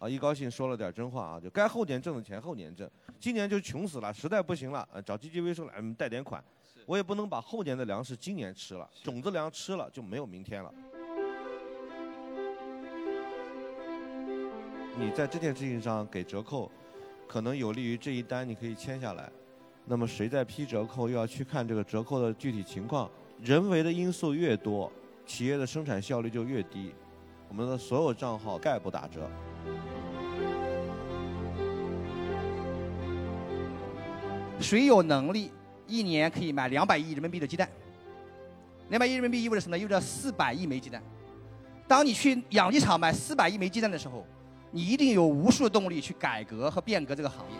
啊，一高兴说了点真话啊，就该后年挣的钱后年挣，今年就穷死了，实在不行了，呃，找 GGV 说来嗯贷点款，我也不能把后年的粮食今年吃了，种子粮吃了就没有明天了。你在这件事情上给折扣，可能有利于这一单你可以签下来。那么谁在批折扣，又要去看这个折扣的具体情况。人为的因素越多，企业的生产效率就越低。我们的所有账号概不打折。谁有能力一年可以买两百亿人民币的鸡蛋？两百亿人民币意味着什么呢？意味着四百亿枚鸡蛋。当你去养鸡场买四百亿枚鸡蛋的时候，你一定有无数的动力去改革和变革这个行业。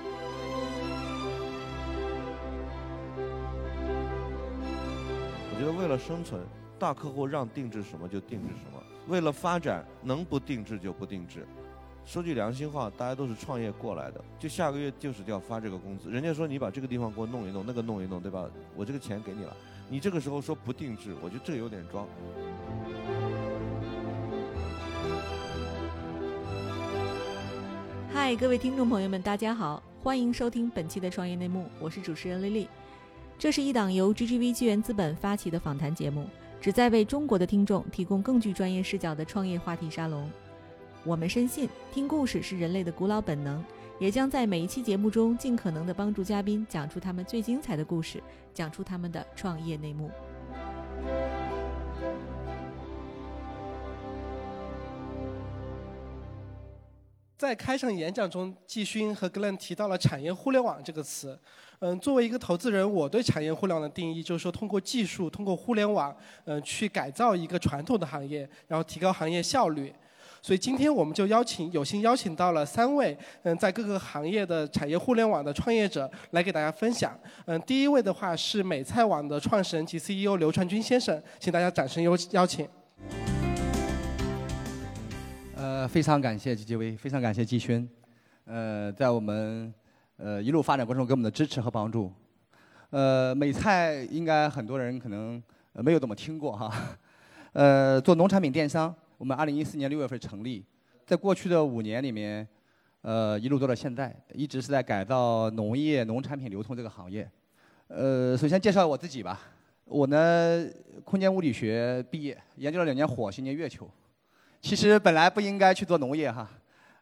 我觉得为了生存，大客户让定制什么就定制什么；为了发展，能不定制就不定制。说句良心话，大家都是创业过来的，就下个月就是要发这个工资。人家说你把这个地方给我弄一弄，那个弄一弄，对吧？我这个钱给你了，你这个时候说不定制，我觉得这有点装。嗨，各位听众朋友们，大家好，欢迎收听本期的创业内幕，我是主持人丽丽。这是一档由 GGV 纪元资本发起的访谈节目，旨在为中国的听众提供更具专业视角的创业话题沙龙。我们深信，听故事是人类的古老本能，也将在每一期节目中尽可能的帮助嘉宾讲出他们最精彩的故事，讲出他们的创业内幕。在开场演讲中，季勋和 Glenn 提到了“产业互联网”这个词。嗯，作为一个投资人，我对产业互联网的定义就是说，通过技术，通过互联网，嗯，去改造一个传统的行业，然后提高行业效率。所以今天我们就邀请，有幸邀请到了三位，嗯，在各个行业的产业互联网的创业者来给大家分享。嗯，第一位的话是美菜网的创始人及 CEO 刘传军先生，请大家掌声有邀请。呃，非常感谢 GGV，非常感谢季勋，呃，在我们呃一路发展过程中给我们的支持和帮助。呃，美菜应该很多人可能没有怎么听过哈。呃，做农产品电商，我们2014年6月份成立，在过去的五年里面，呃，一路做到现在，一直是在改造农业农产品流通这个行业。呃，首先介绍我自己吧，我呢空间物理学毕业，研究了两年火星，一年月球。其实本来不应该去做农业哈，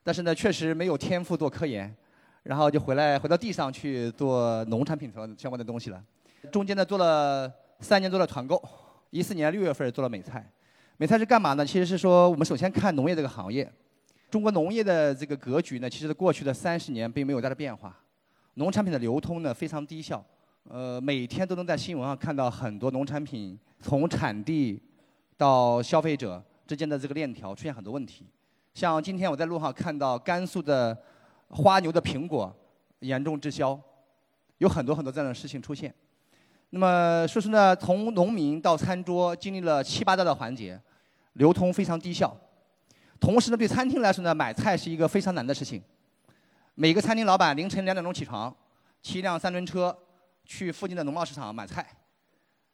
但是呢，确实没有天赋做科研，然后就回来回到地上去做农产品相相关的东西了。中间呢做了三年做了团购，一四年六月份做了美菜。美菜是干嘛呢？其实是说我们首先看农业这个行业，中国农业的这个格局呢，其实过去的三十年并没有大的变化，农产品的流通呢非常低效，呃，每天都能在新闻上看到很多农产品从产地到消费者。之间的这个链条出现很多问题，像今天我在路上看到甘肃的花牛的苹果严重滞销，有很多很多这样的事情出现。那么说是呢，从农民到餐桌经历了七八道的环节，流通非常低效。同时呢，对餐厅来说呢，买菜是一个非常难的事情。每个餐厅老板凌晨两点钟起床，骑一辆三轮车去附近的农贸市场买菜，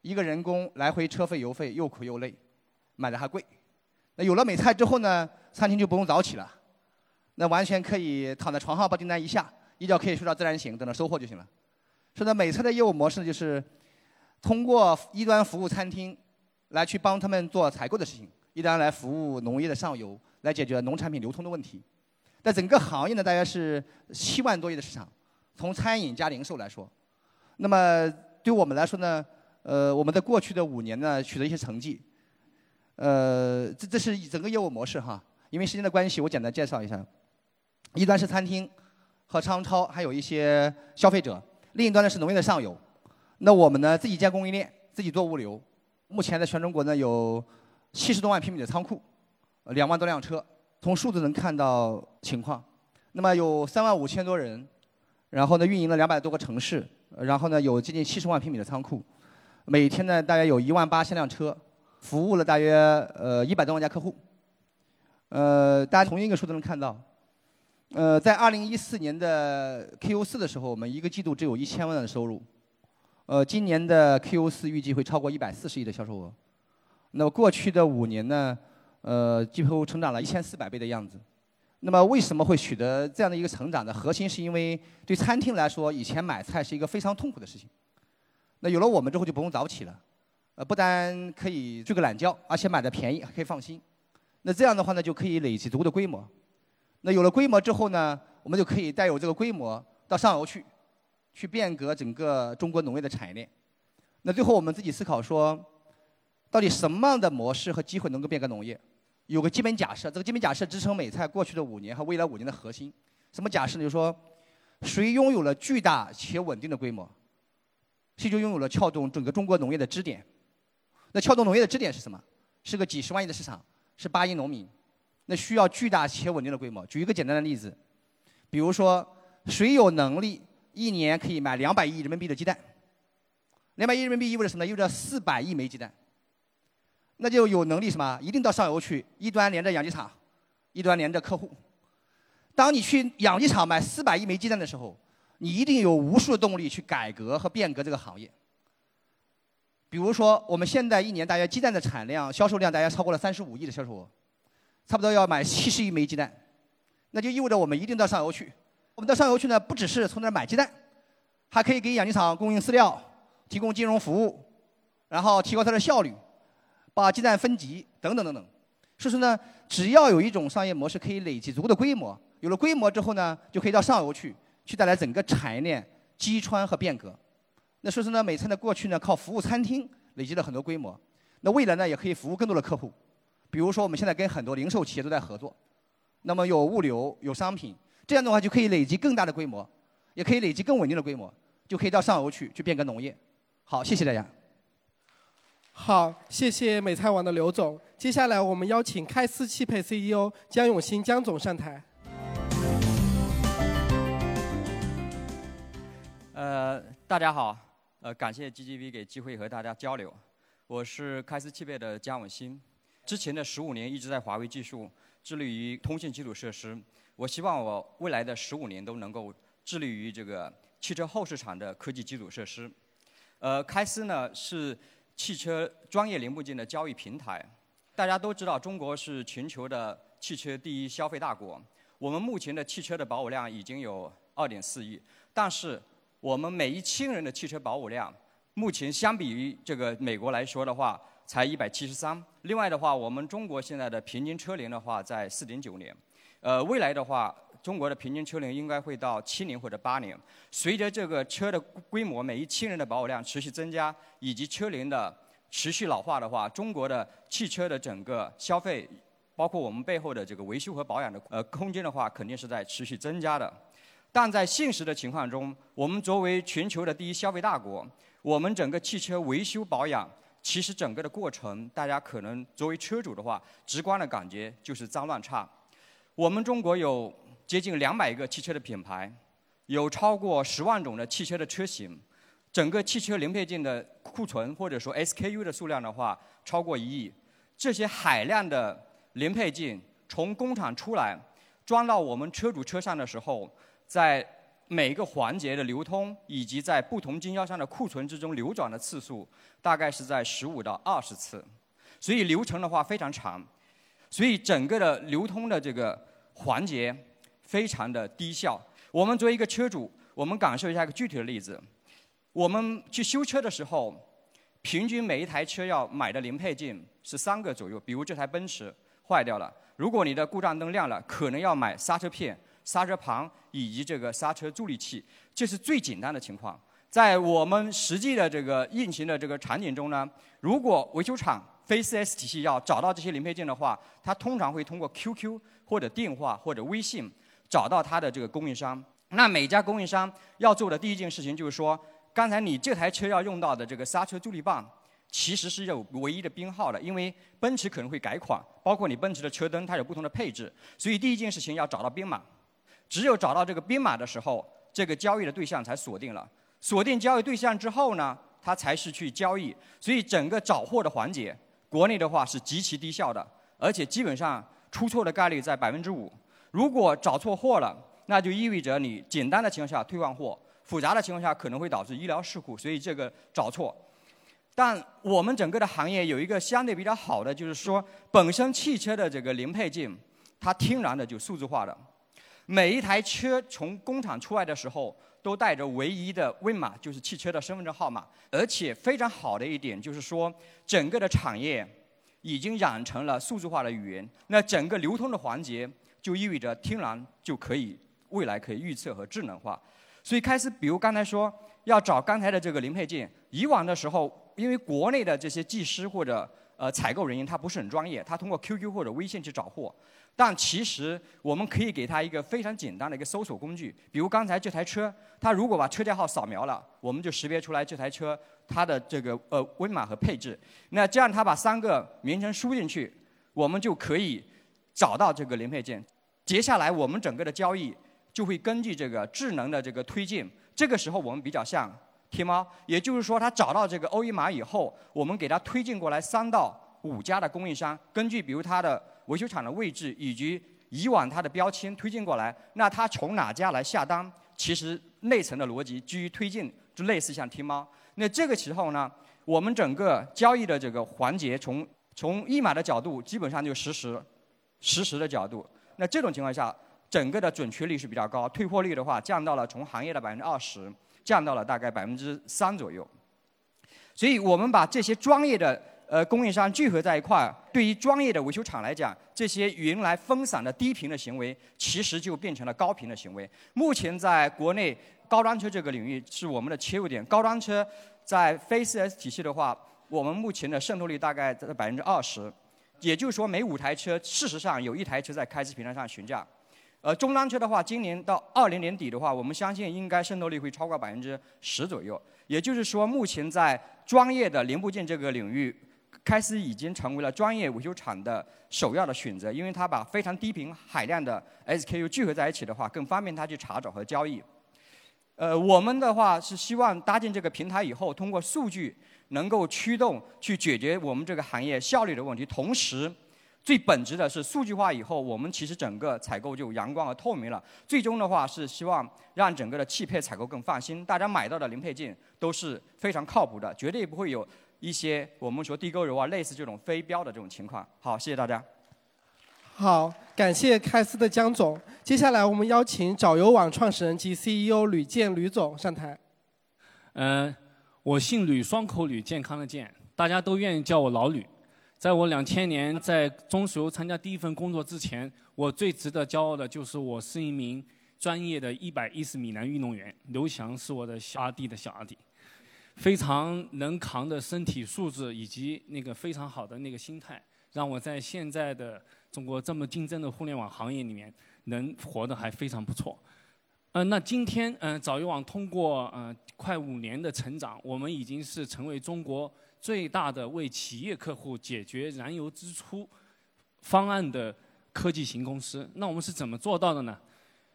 一个人工来回车费油费又苦又累，买的还贵。那有了美菜之后呢，餐厅就不用早起了，那完全可以躺在床上把订单一下，一觉可以睡到自然醒，等着收货就行了。所以呢，美菜的业务模式，就是通过一端服务餐厅，来去帮他们做采购的事情；一端来服务农业的上游，来解决农产品流通的问题。在整个行业呢，大约是七万多亿的市场，从餐饮加零售来说。那么对我们来说呢，呃，我们在过去的五年呢，取得一些成绩。呃，这这是整个业务模式哈。因为时间的关系，我简单介绍一下。一端是餐厅和商超，还有一些消费者；另一端呢是农业的上游。那我们呢自己建供应链，自己做物流。目前在全中国呢有七十多万平米的仓库，两万多辆车。从数字能看到情况。那么有三万五千多人，然后呢运营了两百多个城市，然后呢有接近七十万平米的仓库，每天呢大约有一万八千辆车。服务了大约呃一百多万家客户，呃，大家从一个数字能看到，呃，在二零一四年的 Q 四的时候，我们一个季度只有一千万的收入，呃，今年的 Q 四预计会超过一百四十亿的销售额，那过去的五年呢，呃，几乎成长了一千四百倍的样子，那么为什么会取得这样的一个成长呢核心，是因为对餐厅来说，以前买菜是一个非常痛苦的事情。那有了我们之后就不用早起了，呃，不但可以睡个懒觉，而且买的便宜，还可以放心。那这样的话呢，就可以累积足够的规模。那有了规模之后呢，我们就可以带有这个规模到上游去，去变革整个中国农业的产业链。那最后我们自己思考说，到底什么样的模式和机会能够变革农业？有个基本假设，这个基本假设支撑美菜过去的五年和未来五年的核心。什么假设呢？就是说，谁拥有了巨大且稳定的规模？谁就拥有了撬动整个中国农业的支点。那撬动农业的支点是什么？是个几十万亿的市场，是八亿农民。那需要巨大且稳定的规模。举一个简单的例子，比如说，谁有能力一年可以买两百亿人民币的鸡蛋？两百亿人民币意味着什么呢？意味着四百亿枚鸡蛋。那就有能力什么？一定到上游去，一端连着养鸡场，一端连着客户。当你去养鸡场买四百亿枚鸡蛋的时候，你一定有无数的动力去改革和变革这个行业。比如说，我们现在一年大约鸡蛋的产量、销售量大约超过了三十五亿的销售额，差不多要买七十亿枚鸡蛋，那就意味着我们一定到上游去。我们到上游去呢，不只是从那儿买鸡蛋，还可以给养鸡场供应饲料、提供金融服务，然后提高它的效率，把鸡蛋分级等等等等。所以说呢，只要有一种商业模式可以累积足够的规模，有了规模之后呢，就可以到上游去，去带来整个产业链击穿和变革。那所以说呢，美餐呢过去呢靠服务餐厅累积了很多规模，那未来呢也可以服务更多的客户。比如说我们现在跟很多零售企业都在合作，那么有物流有商品，这样的话就可以累积更大的规模，也可以累积更稳定的规模，就可以到上游去去变革农业。好，谢谢大家。好，谢谢美菜网的刘总。接下来我们邀请开思汽配 CEO 江永新江总上台。呃，大家好，呃，感谢 GGV 给机会和大家交流。我是开思汽配的姜永新，之前的十五年一直在华为技术致力于通信基础设施。我希望我未来的十五年都能够致力于这个汽车后市场的科技基础设施。呃，开思呢是汽车专业零部件的交易平台。大家都知道，中国是全球的汽车第一消费大国。我们目前的汽车的保有量已经有二点四亿，但是我们每一千人的汽车保有量，目前相比于这个美国来说的话，才一百七十三。另外的话，我们中国现在的平均车龄的话在四点九年，呃，未来的话，中国的平均车龄应该会到七年或者八年。随着这个车的规模，每一千人的保有量持续增加，以及车龄的持续老化的话，中国的汽车的整个消费，包括我们背后的这个维修和保养的呃空间的话，肯定是在持续增加的。但在现实的情况中，我们作为全球的第一消费大国，我们整个汽车维修保养，其实整个的过程，大家可能作为车主的话，直观的感觉就是脏乱差。我们中国有接近两百个汽车的品牌，有超过十万种的汽车的车型，整个汽车零配件的库存或者说 SKU 的数量的话，超过一亿。这些海量的零配件从工厂出来，装到我们车主车上的时候，在每一个环节的流通，以及在不同经销商的库存之中流转的次数，大概是在十五到二十次，所以流程的话非常长，所以整个的流通的这个环节非常的低效。我们作为一个车主，我们感受一下一个具体的例子：我们去修车的时候，平均每一台车要买的零配件是三个左右。比如这台奔驰坏掉了，如果你的故障灯亮了，可能要买刹车片。刹车盘以及这个刹车助力器，这是最简单的情况。在我们实际的这个运行的这个场景中呢，如果维修厂非 4S 体系要找到这些零配件的话，它通常会通过 QQ 或者电话或者微信找到它的这个供应商。那每家供应商要做的第一件事情就是说，刚才你这台车要用到的这个刹车助力棒，其实是有唯一的编号的，因为奔驰可能会改款，包括你奔驰的车灯它有不同的配置，所以第一件事情要找到编码。只有找到这个编码的时候，这个交易的对象才锁定了。锁定交易对象之后呢，它才是去交易。所以整个找货的环节，国内的话是极其低效的，而且基本上出错的概率在百分之五。如果找错货了，那就意味着你简单的情况下退换货，复杂的情况下可能会导致医疗事故。所以这个找错。但我们整个的行业有一个相对比较好的，就是说本身汽车的这个零配件。它天然的就数字化了。每一台车从工厂出来的时候，都带着唯一的 VIN 码，就是汽车的身份证号码。而且非常好的一点就是说，整个的产业已经养成了数字化的语言。那整个流通的环节就意味着天然就可以未来可以预测和智能化。所以开始，比如刚才说要找刚才的这个零配件，以往的时候，因为国内的这些技师或者呃采购人员他不是很专业，他通过 QQ 或者微信去找货。但其实我们可以给他一个非常简单的一个搜索工具，比如刚才这台车，他如果把车架号扫描了，我们就识别出来这台车它的这个呃 VIN 码和配置。那这样他把三个名称输进去，我们就可以找到这个零配件。接下来我们整个的交易就会根据这个智能的这个推进。这个时候我们比较像天猫，也就是说他找到这个 OE 码以后，我们给他推进过来三到五家的供应商，根据比如他的。维修厂的位置以及以往它的标签推进过来，那它从哪家来下单？其实内层的逻辑基于推进，就类似像天猫。那这个时候呢，我们整个交易的这个环节，从从一码的角度，基本上就实时实时的角度。那这种情况下，整个的准确率是比较高，退货率的话降到了从行业的百分之二十，降到了大概百分之三左右。所以我们把这些专业的。呃，供应商聚合在一块儿，对于专业的维修厂来讲，这些原来分散的低频的行为，其实就变成了高频的行为。目前在国内高端车这个领域是我们的切入点。高端车在非 4S 体系的话，我们目前的渗透率大概在百分之二十，也就是说每五台车，事实上有一台车在开市平台上询价。呃，中端车的话，今年到二零年底的话，我们相信应该渗透率会超过百分之十左右。也就是说，目前在专业的零部件这个领域。开司已经成为了专业维修厂的首要的选择，因为它把非常低频海量的 SKU 聚合在一起的话，更方便它去查找和交易。呃，我们的话是希望搭建这个平台以后，通过数据能够驱动去解决我们这个行业效率的问题，同时最本质的是数据化以后，我们其实整个采购就阳光而透明了。最终的话是希望让整个的汽配采购更放心，大家买到的零配件都是非常靠谱的，绝对不会有。一些我们说地沟油啊，类似这种非标的这种情况。好，谢谢大家。好，感谢开司的江总。接下来我们邀请找油网创始人及 CEO 吕健吕总上台。嗯，我姓吕，双口吕，健康的健，大家都愿意叫我老吕。在我两千年在中石油参加第一份工作之前，我最值得骄傲的就是我是一名专业的一百一十米栏运动员。刘翔是我的小阿弟的小阿弟。非常能扛的身体素质以及那个非常好的那个心态，让我在现在的中国这么竞争的互联网行业里面能活得还非常不错。嗯，那今天嗯，早油网通过嗯快五年的成长，我们已经是成为中国最大的为企业客户解决燃油支出方案的科技型公司。那我们是怎么做到的呢？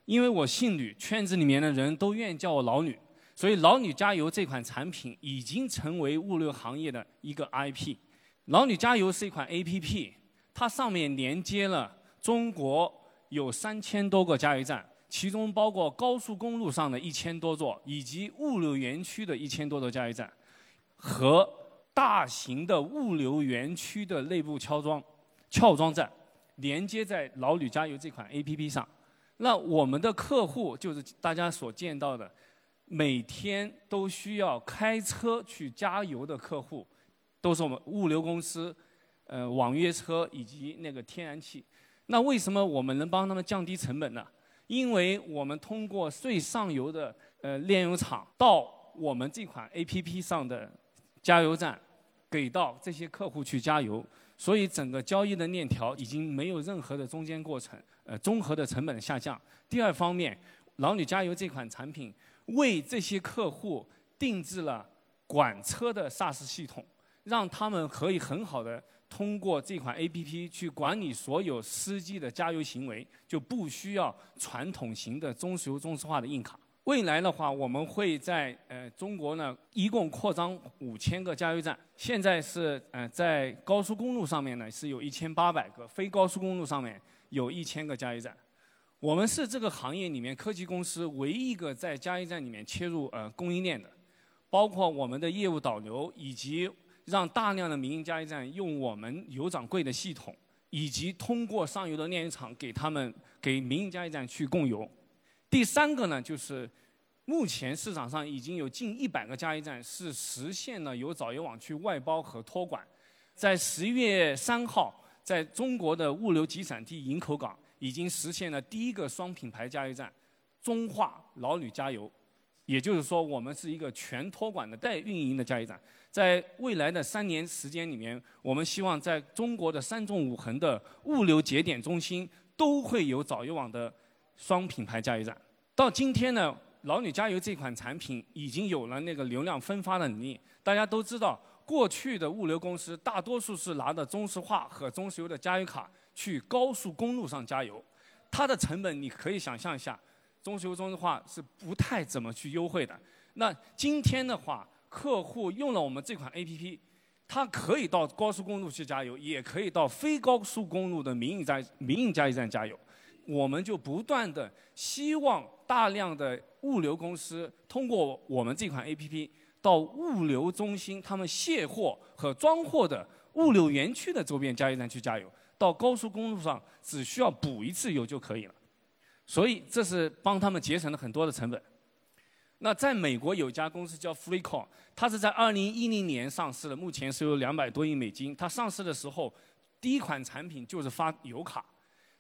因为我姓吕，圈子里面的人都愿意叫我老吕。所以，老吕加油这款产品已经成为物流行业的一个 IP。老吕加油是一款 APP，它上面连接了中国有三千多个加油站，其中包括高速公路上的一千多座，以及物流园区的一千多座加油站，和大型的物流园区的内部敲装、撬装站，连接在老吕加油这款 APP 上。那我们的客户就是大家所见到的。每天都需要开车去加油的客户，都是我们物流公司、呃网约车以及那个天然气。那为什么我们能帮他们降低成本呢？因为我们通过最上游的呃炼油厂到我们这款 APP 上的加油站，给到这些客户去加油，所以整个交易的链条已经没有任何的中间过程，呃综合的成本下降。第二方面，老女加油这款产品。为这些客户定制了管车的 SaaS 系统，让他们可以很好的通过这款 APP 去管理所有司机的加油行为，就不需要传统型的中石油中石化的硬卡。未来的话，我们会在呃中国呢一共扩张五千个加油站，现在是呃在高速公路上面呢是有一千八百个，非高速公路上面有一千个加油站。我们是这个行业里面科技公司唯一一个在加油站里面切入呃供应链的，包括我们的业务导流以及让大量的民营加油站用我们油掌柜的系统以及通过上游的炼油厂给他们给民营加油站去供油。第三个呢，就是目前市场上已经有近一百个加油站是实现了由找油网去外包和托管。在十一月三号，在中国的物流集散地营口港已经实现了第一个双品牌加油站——中化老吕加油。也就是说，我们是一个全托管的代运营的加油站。在未来的三年时间里面，我们希望在中国的三纵五横的物流节点中心都会有早油网的双品牌加油站。到今天呢，老女加油这款产品已经有了那个流量分发的能力。大家都知道，过去的物流公司大多数是拿着中石化和中石油的加油卡去高速公路上加油，它的成本你可以想象一下。中石油、中石化是不太怎么去优惠的。那今天的话，客户用了我们这款 APP，他可以到高速公路去加油，也可以到非高速公路的民营加民营加油站加油。我们就不断的希望大量的物流公司通过我们这款 APP 到物流中心、他们卸货和装货的物流园区的周边加油站去加油，到高速公路上只需要补一次油就可以了。所以这是帮他们节省了很多的成本。那在美国有家公司叫 FreeCall，它是在2010年上市的，目前是有两百多亿美金。它上市的时候，第一款产品就是发油卡，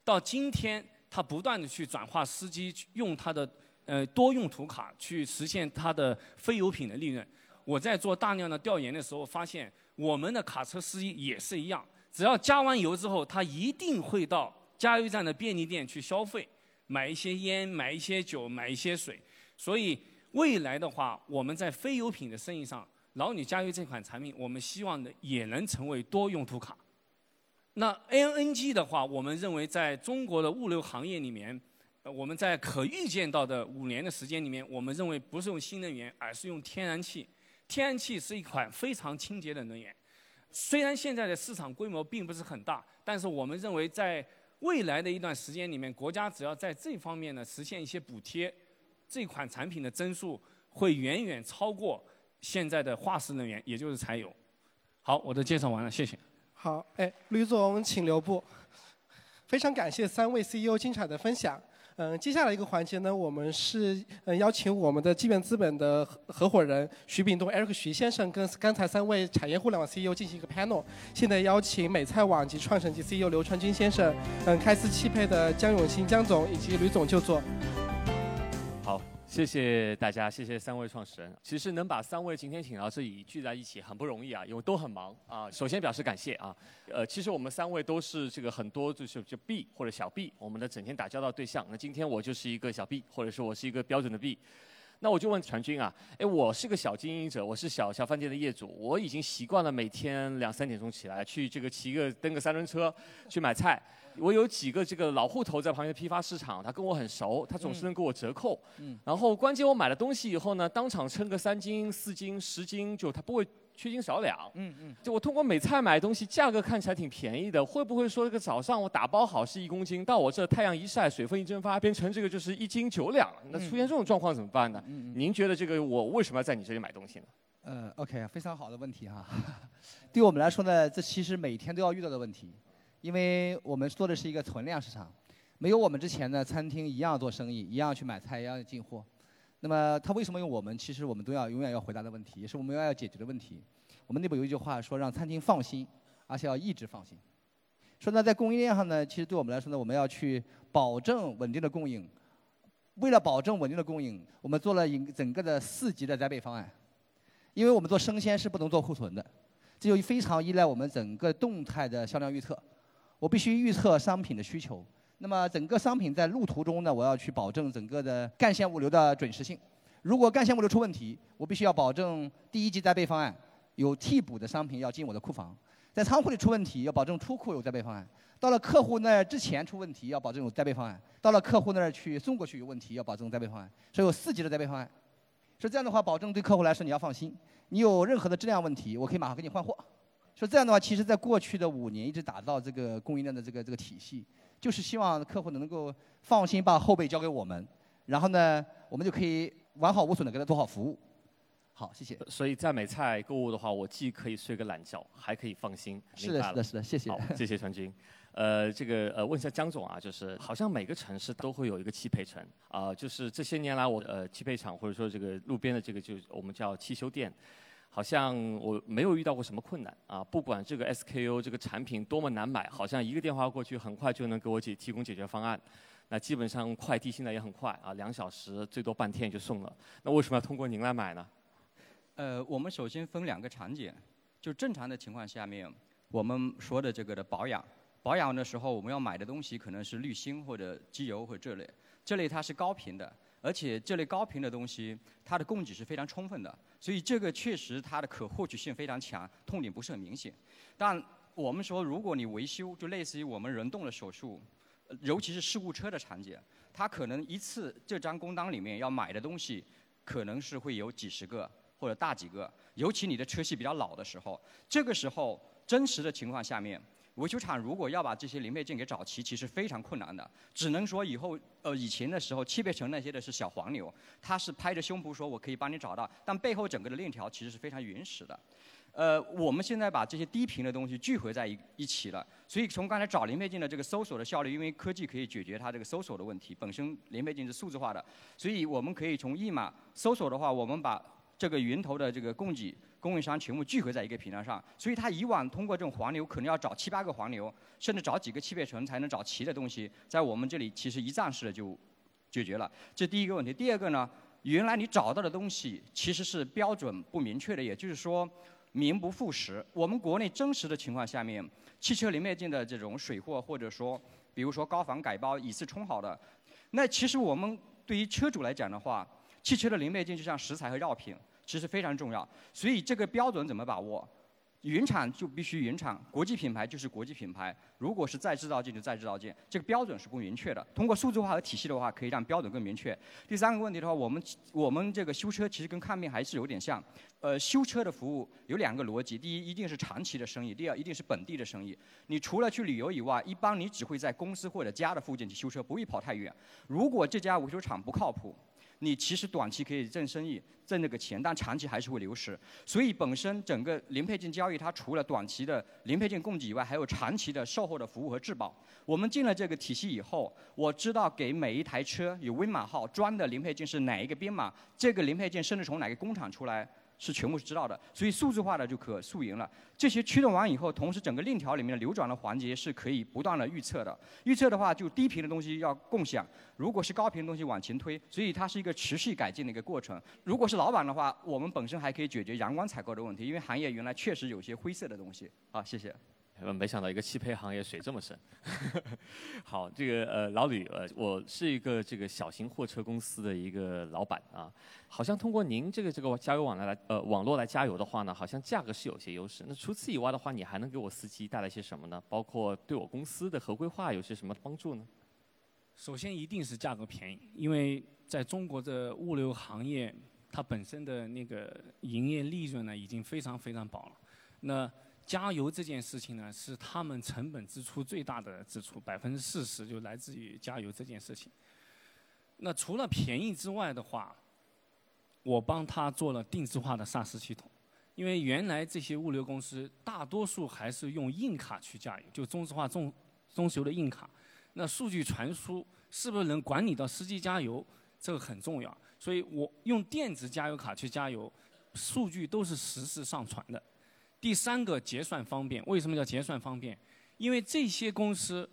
到今天它不断的去转化司机用它的呃多用途卡去实现它的非油品的利润。我在做大量的调研的时候发现，我们的卡车司机也是一样，只要加完油之后，他一定会到加油站的便利店去消费。买一些烟，买一些酒，买一些水，所以未来的话，我们在非油品的生意上，老李加油这款产品，我们希望的也能成为多用途卡。那 LNG 的话，我们认为在中国的物流行业里面，我们在可预见到的五年的时间里面，我们认为不是用新能源，而是用天然气。天然气是一款非常清洁的能源，虽然现在的市场规模并不是很大，但是我们认为在未来的一段时间里面，国家只要在这方面呢实现一些补贴，这款产品的增速会远远超过现在的化石能源，也就是柴油。好，我的介绍完了，谢谢。好，哎，吕总请留步。非常感谢三位 CEO 精彩的分享。嗯，接下来一个环节呢，我们是嗯邀请我们的纪元资本的合合伙人徐炳东 Eric 徐先生跟刚才三位产业互联网 CEO 进行一个 panel。现在邀请美菜网及创审及 CEO 刘传军先生，嗯，开思汽配的江永新江总以及吕总就座。谢谢大家，谢谢三位创始人。其实能把三位今天请到这里聚在一起很不容易啊，因为都很忙啊。首先表示感谢啊。呃，其实我们三位都是这个很多就是就 B 或者小 B，我们的整天打交道对象。那今天我就是一个小 B，或者说我是一个标准的 B。那我就问传军啊，哎，我是个小经营者，我是小小饭店的业主，我已经习惯了每天两三点钟起来去这个骑个蹬个三轮车去买菜。我有几个这个老户头在旁边的批发市场，他跟我很熟，他总是能给我折扣。嗯。然后关键我买了东西以后呢，当场称个三斤、四斤、十斤，就他不会缺斤少两。嗯嗯。就我通过美菜买东西，价格看起来挺便宜的，会不会说这个早上我打包好是一公斤，到我这太阳一晒，水分一蒸发，变成这个就是一斤九两？那出现这种状况怎么办呢？嗯嗯。您觉得这个我为什么要在你这里买东西呢？呃，OK，非常好的问题哈。对我们来说呢，这其实每天都要遇到的问题。因为我们做的是一个存量市场，没有我们之前呢餐厅一样做生意，一样去买菜，一样进货。那么他为什么用我们？其实我们都要永远要回答的问题，也是我们要要解决的问题。我们内部有一句话说：“让餐厅放心，而且要一直放心。”说呢，在供应链上呢，其实对我们来说呢，我们要去保证稳定的供应。为了保证稳定的供应，我们做了一整个的四级的栽培方案。因为我们做生鲜是不能做库存的，这就非常依赖我们整个动态的销量预测。我必须预测商品的需求，那么整个商品在路途中呢，我要去保证整个的干线物流的准时性。如果干线物流出问题，我必须要保证第一级栽培方案有替补的商品要进我的库房。在仓库里出问题，要保证出库有栽培方案。到了客户那儿之前出问题，要保证有栽培方案。到了客户那儿去送过去有问题，要保证栽培方案。所以有四级的栽培方案。所以这样的话，保证对客户来说你要放心，你有任何的质量问题，我可以马上给你换货。说这样的话，其实在过去的五年一直打造这个供应链的这个这个体系，就是希望客户能够放心把后背交给我们，然后呢，我们就可以完好无损的给他做好服务。好，谢谢。所以在美菜购物的话，我既可以睡个懒觉，还可以放心。是的，是的，是的，谢谢。好，谢谢传军。呃，这个呃，问一下江总啊，就是好像每个城市都会有一个汽配城啊，就是这些年来我呃汽配厂或者说这个路边的这个就我们叫汽修店，好像我没有遇到过什么困难啊，不管这个 SKU 这个产品多么难买，好像一个电话过去很快就能给我解提供解决方案。那基本上快递现在也很快啊，两小时最多半天就送了。那为什么要通过您来买呢？呃，我们首先分两个场景，就正常的情况下面，我们说的这个的保养，保养的时候我们要买的东西可能是滤芯或者机油或者这类，这类它是高频的，而且这类高频的东西它的供给是非常充分的，所以这个确实它的可获取性非常强，痛点不是很明显。但我们说，如果你维修，就类似于我们人动的手术。尤其是事故车的场景，它可能一次这张工单里面要买的东西，可能是会有几十个或者大几个。尤其你的车系比较老的时候，这个时候真实的情况下面，维修厂如果要把这些零配件给找齐，其实非常困难的。只能说以后呃以前的时候，汽配城那些的是小黄牛，他是拍着胸脯说我可以帮你找到，但背后整个的链条其实是非常原始的。呃，我们现在把这些低频的东西聚合在一一起了，所以从刚才找零配件的这个搜索的效率，因为科技可以解决它这个搜索的问题，本身零配件是数字化的，所以我们可以从一码搜索的话，我们把这个云头的这个供给供应商全部聚合在一个平台上，所以他以往通过这种黄牛可能要找七八个黄牛，甚至找几个汽配城才能找齐的东西，在我们这里其实一站式的就解决了，这第一个问题。第二个呢，原来你找到的东西其实是标准不明确的，也就是说。名不副实。我们国内真实的情况下面，汽车零配件的这种水货，或者说，比如说高仿改包、以次充好的，那其实我们对于车主来讲的话，汽车的零配件就像食材和药品，其实非常重要。所以这个标准怎么把握？原厂就必须原厂，国际品牌就是国际品牌。如果是再制造件就再制造件，这个标准是不明确的。通过数字化和体系的话，可以让标准更明确。第三个问题的话，我们我们这个修车其实跟看病还是有点像。呃，修车的服务有两个逻辑：第一，一定是长期的生意；第二，一定是本地的生意。你除了去旅游以外，一般你只会在公司或者家的附近去修车，不会跑太远。如果这家维修厂不靠谱，你其实短期可以挣生意、挣那个钱，但长期还是会流失。所以本身整个零配件交易，它除了短期的零配件供给以外，还有长期的售后的服务和质保。我们进了这个体系以后，我知道给每一台车有 V 码号装的零配件是哪一个编码，这个零配件甚至从哪个工厂出来。是全部是知道的，所以数字化的就可溯源了。这些驱动完以后，同时整个链条里面的流转的环节是可以不断的预测的。预测的话，就低频的东西要共享，如果是高频的东西往前推，所以它是一个持续改进的一个过程。如果是老板的话，我们本身还可以解决阳光采购的问题，因为行业原来确实有些灰色的东西。好，谢谢。没想到一个汽配行业水这么深。好，这个呃老吕呃，我是一个这个小型货车公司的一个老板啊。好像通过您这个这个加油网来呃网络来加油的话呢，好像价格是有些优势。那除此以外的话，你还能给我司机带来些什么呢？包括对我公司的合规化有些什么帮助呢？首先一定是价格便宜，因为在中国的物流行业，它本身的那个营业利润呢已经非常非常薄了。那加油这件事情呢，是他们成本支出最大的支出，百分之四十就来自于加油这件事情。那除了便宜之外的话，我帮他做了定制化的 SaaS 系统，因为原来这些物流公司大多数还是用硬卡去加油，就中石化中中石油的硬卡。那数据传输是不是能管理到司机加油，这个很重要。所以我用电子加油卡去加油，数据都是实时上传的。第三个结算方便，为什么叫结算方便？因为这些公司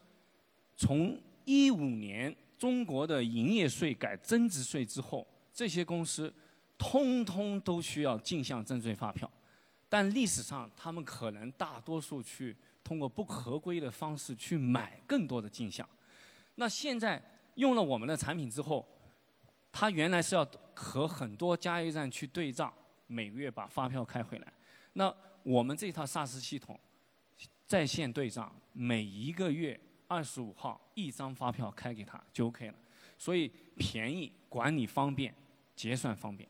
从一五年中国的营业税改增值税之后，这些公司通通都需要进项增值税发票，但历史上他们可能大多数去通过不合规的方式去买更多的进项。那现在用了我们的产品之后，他原来是要和很多加油站去对账，每个月把发票开回来，那。我们这套 SaaS 系统在线对账，每一个月二十五号一张发票开给他就 OK 了，所以便宜、管理方便、结算方便。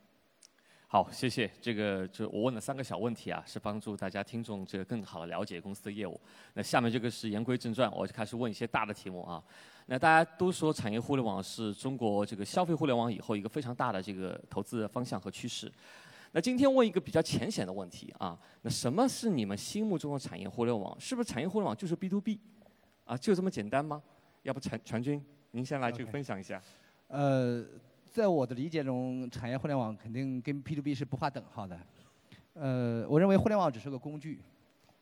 好，谢谢。这个就我问了三个小问题啊，是帮助大家听众这个更好的了解公司的业务。那下面这个是言归正传，我就开始问一些大的题目啊。那大家都说产业互联网是中国这个消费互联网以后一个非常大的这个投资方向和趋势。那今天问一个比较浅显的问题啊，那什么是你们心目中的产业互联网？是不是产业互联网就是 B to B？啊，就这么简单吗？要不传传军，您先来去分享一下。呃，在我的理解中，产业互联网肯定跟 P to B 是不划等号的。呃，我认为互联网只是个工具，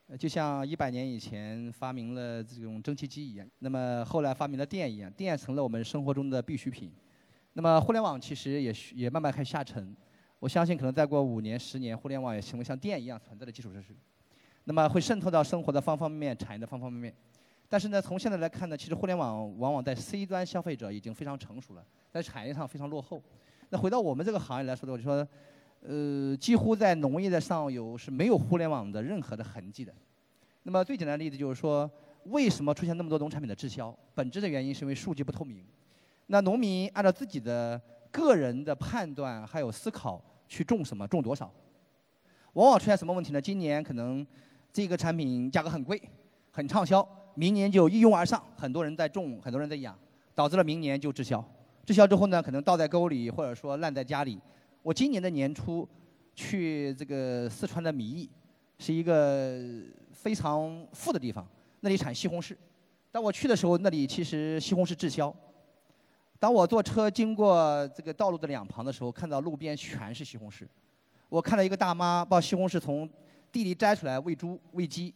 呃就像一百年以前发明了这种蒸汽机一样，那么后来发明了电一样，电成了我们生活中的必需品。那么互联网其实也需也慢慢开始下沉，我相信可能再过五年、十年，互联网也成为像电一样存在的基础设施，那么会渗透到生活的方方面面、产业的方方面面。但是呢，从现在来看呢，其实互联网往往在 C 端消费者已经非常成熟了，在产业上非常落后。那回到我们这个行业来说的话，我就说，呃，几乎在农业的上游是没有互联网的任何的痕迹的。那么最简单的例子就是说，为什么出现那么多农产品的滞销？本质的原因是因为数据不透明。那农民按照自己的个人的判断还有思考去种什么，种多少，往往出现什么问题呢？今年可能这个产品价格很贵，很畅销，明年就一拥而上，很多人在种，很多人在养，导致了明年就滞销。滞销之后呢，可能倒在沟里，或者说烂在家里。我今年的年初去这个四川的米易，是一个非常富的地方，那里产西红柿。当我去的时候，那里其实西红柿滞销。当我坐车经过这个道路的两旁的时候，看到路边全是西红柿。我看到一个大妈把西红柿从地里摘出来喂猪喂鸡。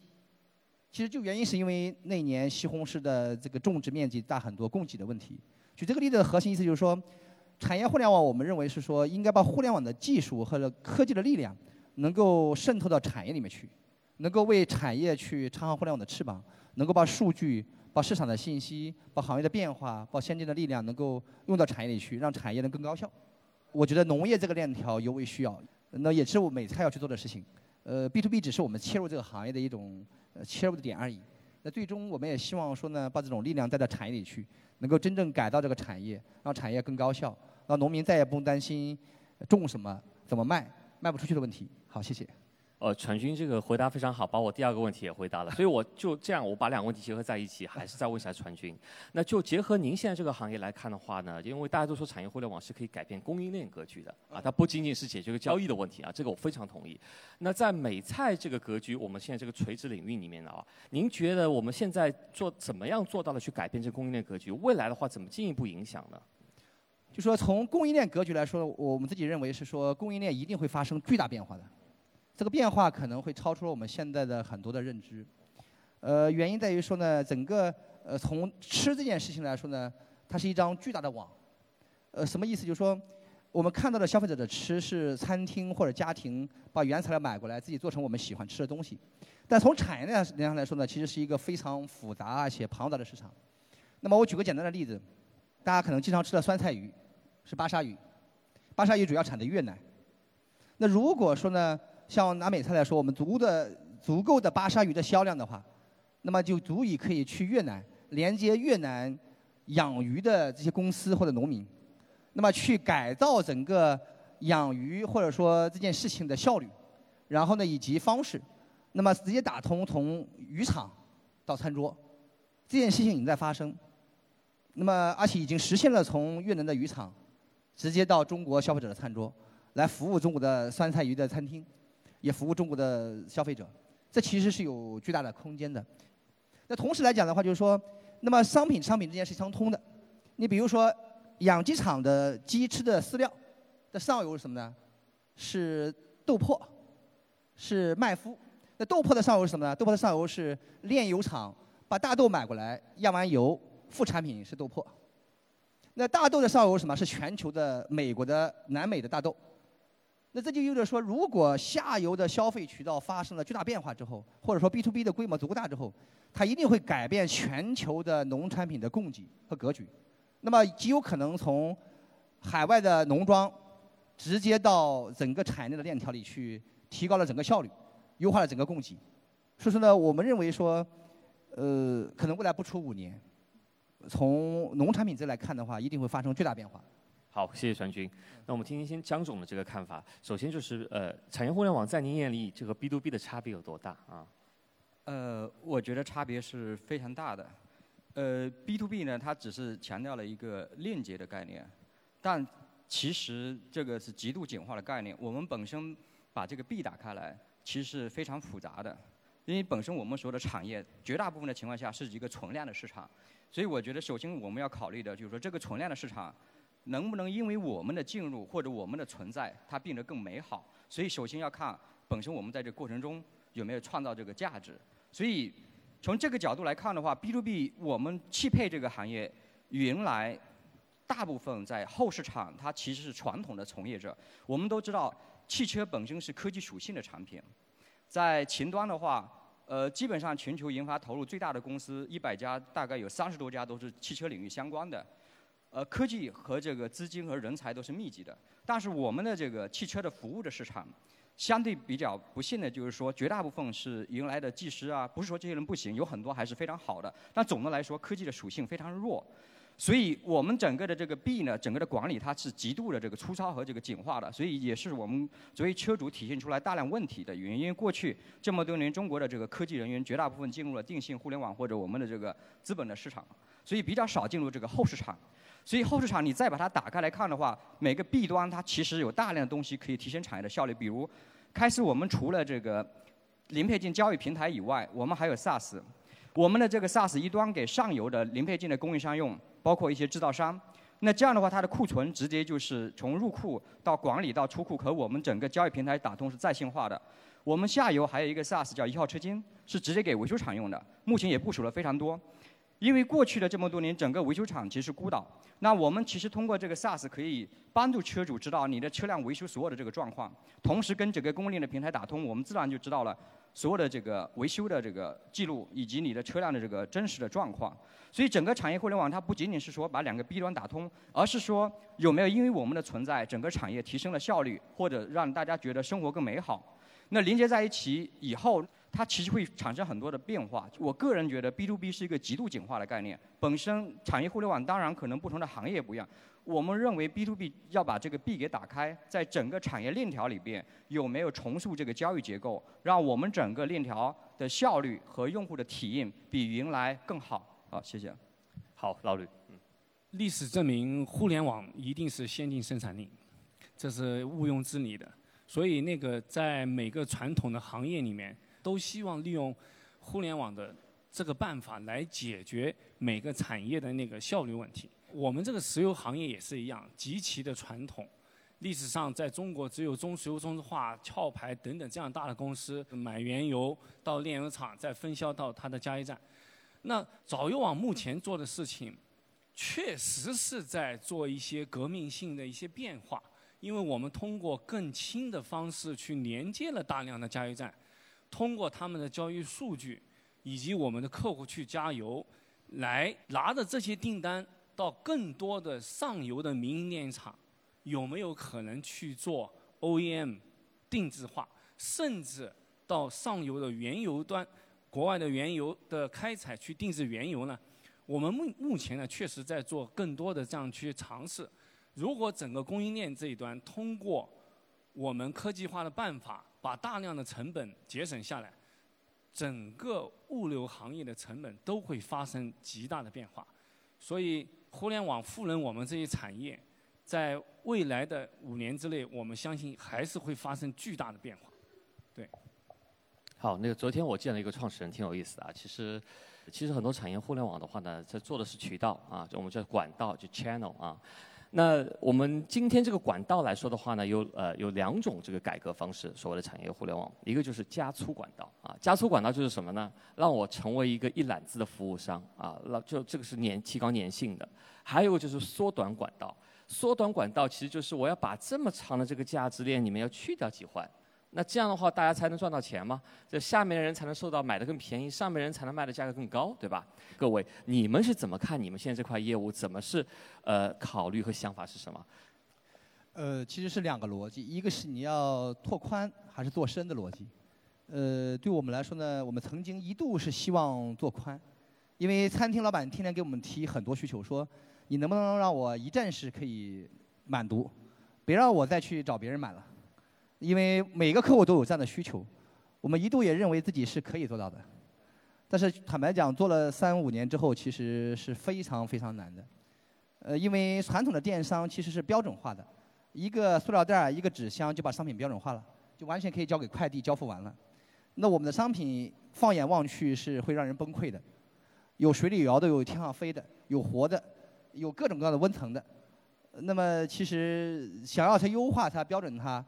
其实就原因是因为那年西红柿的这个种植面积大很多，供给的问题。举这个例子的核心意思就是说，产业互联网我们认为是说应该把互联网的技术和科技的力量能够渗透到产业里面去，能够为产业去插上互联网的翅膀，能够把数据、把市场的信息、把行业的变化、把先进的力量能够用到产业里去，让产业能更高效。我觉得农业这个链条尤为需要，那也是我美菜要去做的事情。呃，B to B 只是我们切入这个行业的一种呃切入的点而已。那最终我们也希望说呢，把这种力量带到产业里去，能够真正改造这个产业，让产业更高效，让农民再也不用担心种什么、怎么卖、卖不出去的问题。好，谢谢。呃，传军这个回答非常好，把我第二个问题也回答了，所以我就这样，我把两个问题结合在一起，还是再问一下传军。那就结合您现在这个行业来看的话呢，因为大家都说产业互联网是可以改变供应链格局的啊，它不仅仅是解决个交易的问题啊，这个我非常同意。那在美菜这个格局，我们现在这个垂直领域里面呢啊，您觉得我们现在做怎么样做到了去改变这个供应链格局？未来的话怎么进一步影响呢？就说从供应链格局来说，我们自己认为是说供应链一定会发生巨大变化的。这个变化可能会超出了我们现在的很多的认知，呃，原因在于说呢，整个呃从吃这件事情来说呢，它是一张巨大的网，呃，什么意思？就是说，我们看到的消费者的吃是餐厅或者家庭把原材料买过来自己做成我们喜欢吃的东西，但从产业链上来说呢，其实是一个非常复杂而且庞大的市场。那么我举个简单的例子，大家可能经常吃的酸菜鱼是巴沙鱼，巴沙鱼主要产的越南。那如果说呢？像拿美菜来说，我们足的足够的巴沙鱼的销量的话，那么就足以可以去越南连接越南养鱼的这些公司或者农民，那么去改造整个养鱼或者说这件事情的效率，然后呢以及方式，那么直接打通从渔场到餐桌，这件事情已经在发生，那么而且已经实现了从越南的渔场直接到中国消费者的餐桌，来服务中国的酸菜鱼的餐厅。也服务中国的消费者，这其实是有巨大的空间的。那同时来讲的话，就是说，那么商品商品之间是相通的。你比如说，养鸡场的鸡吃的饲料的上游是什么呢？是豆粕，是麦麸。那豆粕的上游是什么呢？豆粕的上游是炼油厂把大豆买过来，压完油，副产品是豆粕。那大豆的上游是什么？是全球的美国的南美的大豆。那这就意味着说，如果下游的消费渠道发生了巨大变化之后，或者说 B to B 的规模足够大之后，它一定会改变全球的农产品的供给和格局。那么极有可能从海外的农庄直接到整个产业链的链条里去，提高了整个效率，优化了整个供给。所以说呢，我们认为说，呃，可能未来不出五年，从农产品这来看的话，一定会发生巨大变化。好，谢谢传军。那我们听听先江总的这个看法。首先就是呃，产业互联网在您眼里，这个 B to B 的差别有多大啊？呃，我觉得差别是非常大的。呃，B to B 呢，它只是强调了一个链接的概念，但其实这个是极度简化的概念。我们本身把这个 B 打开来，其实是非常复杂的。因为本身我们所有的产业绝大部分的情况下是一个存量的市场，所以我觉得首先我们要考虑的就是说这个存量的市场能不能因为我们的进入或者我们的存在它变得更美好。所以首先要看本身我们在这过程中有没有创造这个价值。所以从这个角度来看的话，B to B 我们汽配这个行业原来。大部分在后市场，它其实是传统的从业者。我们都知道，汽车本身是科技属性的产品。在前端的话，呃，基本上全球研发投入最大的公司一百家，大概有三十多家都是汽车领域相关的。呃，科技和这个资金和人才都是密集的。但是我们的这个汽车的服务的市场，相对比较不幸的就是说，绝大部分是原来的技师啊，不是说这些人不行，有很多还是非常好的。但总的来说，科技的属性非常弱。所以我们整个的这个 B 呢，整个的管理它是极度的这个粗糙和这个简化的，所以也是我们作为车主体现出来大量问题的原因。因为过去这么多年，中国的这个科技人员绝大部分进入了电信、互联网或者我们的这个资本的市场，所以比较少进入这个后市场。所以后市场你再把它打开来看的话，每个 B 端它其实有大量的东西可以提升产业的效率。比如，开始我们除了这个零配件交易平台以外，我们还有 SaaS。我们的这个 SaaS 一端给上游的零配件的供应商用，包括一些制造商。那这样的话，它的库存直接就是从入库到管理到出库，和我们整个交易平台打通是在线化的。我们下游还有一个 SaaS 叫一号车间，是直接给维修厂用的，目前也部署了非常多。因为过去的这么多年，整个维修厂其实孤岛。那我们其实通过这个 SaaS 可以帮助车主知道你的车辆维修所有的这个状况，同时跟整个供应链的平台打通，我们自然就知道了。所有的这个维修的这个记录，以及你的车辆的这个真实的状况，所以整个产业互联网它不仅仅是说把两个 B 端打通，而是说有没有因为我们的存在，整个产业提升了效率，或者让大家觉得生活更美好。那连接在一起以后，它其实会产生很多的变化。我个人觉得 B to B 是一个极度简化的概念。本身产业互联网当然可能不同的行业不一样。我们认为 B to B 要把这个 B 给打开，在整个产业链条里边有没有重塑这个交易结构，让我们整个链条的效率和用户的体验比原来更好？好，谢谢。好，老吕。历史证明，互联网一定是先进生产力，这是毋庸置疑的。所以，那个在每个传统的行业里面，都希望利用互联网的这个办法来解决每个产业的那个效率问题。我们这个石油行业也是一样，极其的传统。历史上，在中国只有中石油、中石化、壳牌等等这样大的公司买原油到炼油厂，再分销到它的加油站。那早油网目前做的事情，确实是在做一些革命性的一些变化，因为我们通过更轻的方式去连接了大量的加油站，通过他们的交易数据以及我们的客户去加油，来拿着这些订单。到更多的上游的民营炼厂，有没有可能去做 OEM 定制化，甚至到上游的原油端，国外的原油的开采去定制原油呢？我们目目前呢，确实在做更多的这样去尝试。如果整个供应链这一端通过我们科技化的办法，把大量的成本节省下来，整个物流行业的成本都会发生极大的变化。所以。互联网赋能我们这些产业，在未来的五年之内，我们相信还是会发生巨大的变化。对。好，那个昨天我见了一个创始人，挺有意思的啊。其实，其实很多产业互联网的话呢，在做的是渠道啊，就我们叫管道，就 channel 啊。那我们今天这个管道来说的话呢，有呃有两种这个改革方式，所谓的产业互联网，一个就是加粗管道啊，加粗管道就是什么呢？让我成为一个一揽子的服务商啊，那就这个是粘提高粘性的。还有就是缩短管道，缩短管道其实就是我要把这么长的这个价值链你们要去掉几环。那这样的话，大家才能赚到钱吗？这下面的人才能受到买的更便宜，上面人才能卖的价格更高，对吧？各位，你们是怎么看你们现在这块业务？怎么是呃考虑和想法是什么？呃，其实是两个逻辑，一个是你要拓宽还是做深的逻辑。呃，对我们来说呢，我们曾经一度是希望做宽，因为餐厅老板天天给我们提很多需求，说你能不能让我一站式可以满足，别让我再去找别人买了。因为每个客户都有这样的需求，我们一度也认为自己是可以做到的，但是坦白讲，做了三五年之后，其实是非常非常难的。呃，因为传统的电商其实是标准化的，一个塑料袋儿、一个纸箱就把商品标准化了，就完全可以交给快递交付完了。那我们的商品放眼望去是会让人崩溃的，有水里摇的，有天上飞的，有活的，有各种各样的温层的。那么其实想要它优化它、标准它，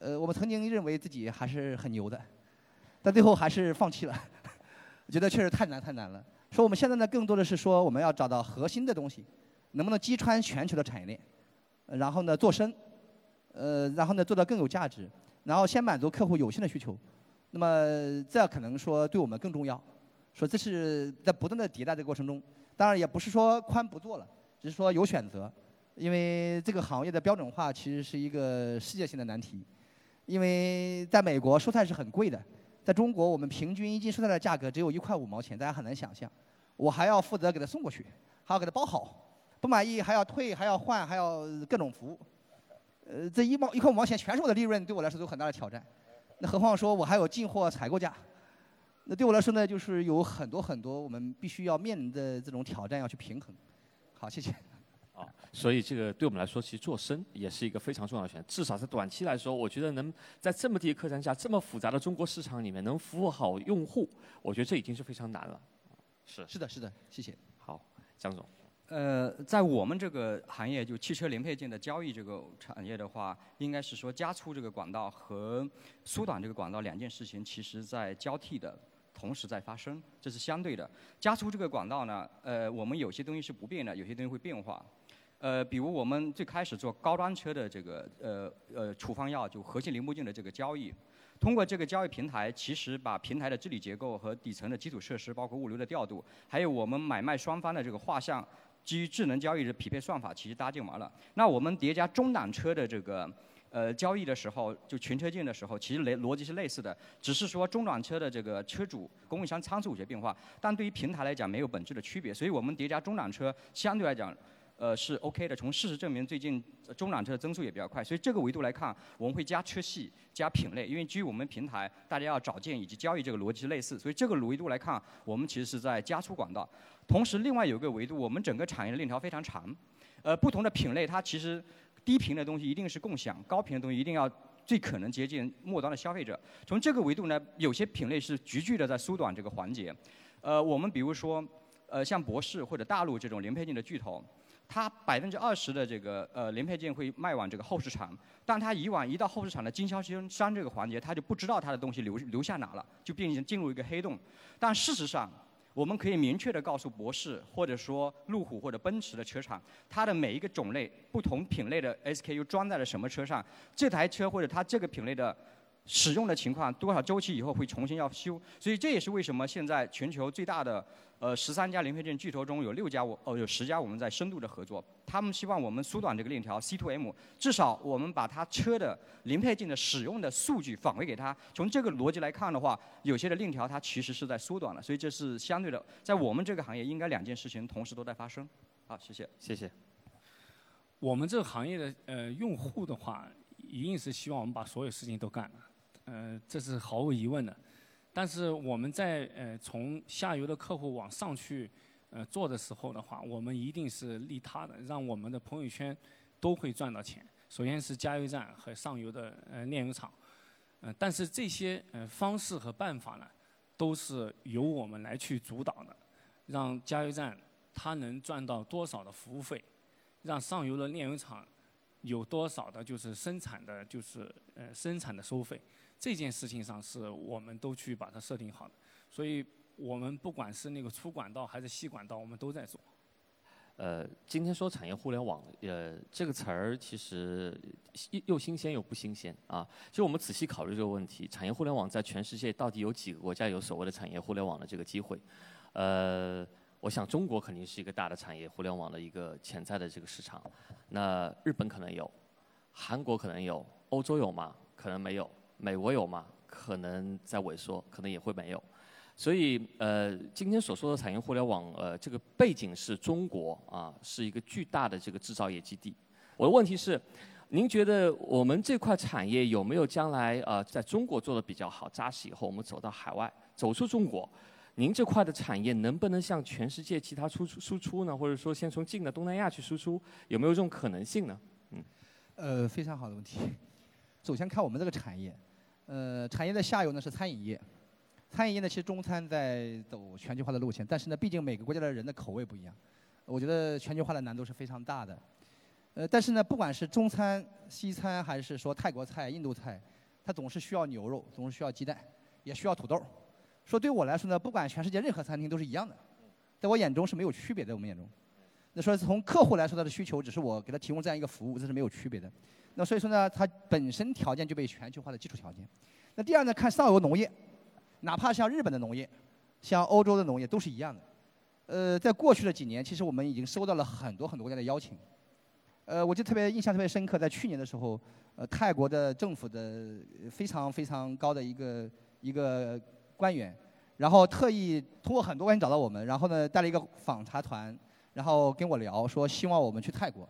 呃，我们曾经认为自己还是很牛的，但最后还是放弃了，我 觉得确实太难太难了。说我们现在呢，更多的是说我们要找到核心的东西，能不能击穿全球的产业链，然后呢做深，呃，然后呢做到更有价值，然后先满足客户有限的需求。那么这可能说对我们更重要，说这是在不断的迭代的过程中，当然也不是说宽不做了，只是说有选择，因为这个行业的标准化其实是一个世界性的难题，因为在美国蔬菜是很贵的，在中国我们平均一斤蔬菜的价格只有一块五毛钱，大家很难想象，我还要负责给他送过去，还要给他包好，不满意还要退还要换还要各种服务，呃，这一毛一块五毛钱全是我的利润，对我来说有很大的挑战。那何况说我还有进货采购价，那对我来说呢，就是有很多很多我们必须要面临的这种挑战要去平衡。好，谢谢。啊，所以这个对我们来说，其实做深也是一个非常重要的选择。至少在短期来说，我觉得能在这么低的客单价、这么复杂的中国市场里面能服务好用户，我觉得这已经是非常难了。是。是的，是的，谢谢。好，江总。呃，在我们这个行业，就汽车零配件的交易这个产业的话，应该是说加粗这个管道和缩短这个管道两件事情，其实在交替的同时在发生，这是相对的。加粗这个管道呢，呃，我们有些东西是不变的，有些东西会变化。呃，比如我们最开始做高端车的这个呃呃处方药，就核心零部件的这个交易，通过这个交易平台，其实把平台的治理结构和底层的基础设施，包括物流的调度，还有我们买卖双方的这个画像。基于智能交易的匹配算法，其实搭建完了。那我们叠加中档车的这个呃交易的时候，就全车件的时候，其实类逻辑是类似的，只是说中档车的这个车主、供应商仓储有些变化，但对于平台来讲没有本质的区别。所以我们叠加中档车相对来讲，呃是 OK 的。从事实证明，最近中档车的增速也比较快。所以这个维度来看，我们会加车系、加品类，因为基于我们平台大家要找件以及交易这个逻辑类似，所以这个维度来看，我们其实是在加粗管道。同时，另外有个维度，我们整个产业链条非常长，呃，不同的品类它其实低频的东西一定是共享，高频的东西一定要最可能接近末端的消费者。从这个维度呢，有些品类是急剧的在缩短这个环节。呃，我们比如说，呃，像博士或者大陆这种零配件的巨头，它百分之二十的这个呃零配件会卖往这个后市场，但它以往一到后市场的经销商这个环节，它就不知道它的东西留留下哪了，就变成进入一个黑洞。但事实上，我们可以明确的告诉博士，或者说路虎或者奔驰的车厂，它的每一个种类、不同品类的 SKU 装在了什么车上，这台车或者它这个品类的使用的情况，多少周期以后会重新要修。所以这也是为什么现在全球最大的。呃，十三家零配件巨头中有六家我哦有十家我们在深度的合作，他们希望我们缩短这个链条 C to M，至少我们把它车的零配件的使用的数据返回给他。从这个逻辑来看的话，有些的链条它其实是在缩短了，所以这是相对的，在我们这个行业应该两件事情同时都在发生。好，谢谢，谢谢。我们这个行业的呃用户的话，一定是希望我们把所有事情都干了，呃，这是毫无疑问的。但是我们在呃从下游的客户往上去呃做的时候的话，我们一定是利他的，让我们的朋友圈都会赚到钱。首先是加油站和上游的呃炼油厂，呃，但是这些呃方式和办法呢，都是由我们来去主导的，让加油站它能赚到多少的服务费，让上游的炼油厂有多少的就是生产的就是呃生产的收费。这件事情上是我们都去把它设定好的，所以我们不管是那个粗管道还是细管道，我们都在做。呃，今天说产业互联网，呃，这个词儿其实又新鲜又不新鲜啊。就我们仔细考虑这个问题，产业互联网在全世界到底有几个国家有所谓的产业互联网的这个机会？呃，我想中国肯定是一个大的产业互联网的一个潜在的这个市场。那日本可能有，韩国可能有，欧洲有吗？可能没有。美国有吗？可能在萎缩，可能也会没有。所以，呃，今天所说的产业互联网，呃，这个背景是中国啊，是一个巨大的这个制造业基地。我的问题是，您觉得我们这块产业有没有将来呃，在中国做的比较好、扎实以后，我们走到海外，走出中国，您这块的产业能不能向全世界其他输出输出呢？或者说，先从近的东南亚去输出，有没有这种可能性呢？嗯，呃，非常好的问题。首先看我们这个产业。呃，产业的下游呢是餐饮业，餐饮业呢，其实中餐在走全球化的路线，但是呢，毕竟每个国家的人的口味不一样，我觉得全球化的难度是非常大的。呃，但是呢，不管是中餐、西餐，还是说泰国菜、印度菜，它总是需要牛肉，总是需要鸡蛋，也需要土豆。说对我来说呢，不管全世界任何餐厅都是一样的，在我眼中是没有区别的。我们眼中，那说从客户来说他的需求，只是我给他提供这样一个服务，这是没有区别的。那所以说呢，它本身条件就被全球化的基础条件。那第二呢，看上游农业，哪怕像日本的农业，像欧洲的农业都是一样的。呃，在过去的几年，其实我们已经收到了很多很多国家的邀请。呃，我就特别印象特别深刻，在去年的时候，呃，泰国的政府的非常非常高的一个一个官员，然后特意通过很多关系找到我们，然后呢带了一个访查团，然后跟我聊说希望我们去泰国，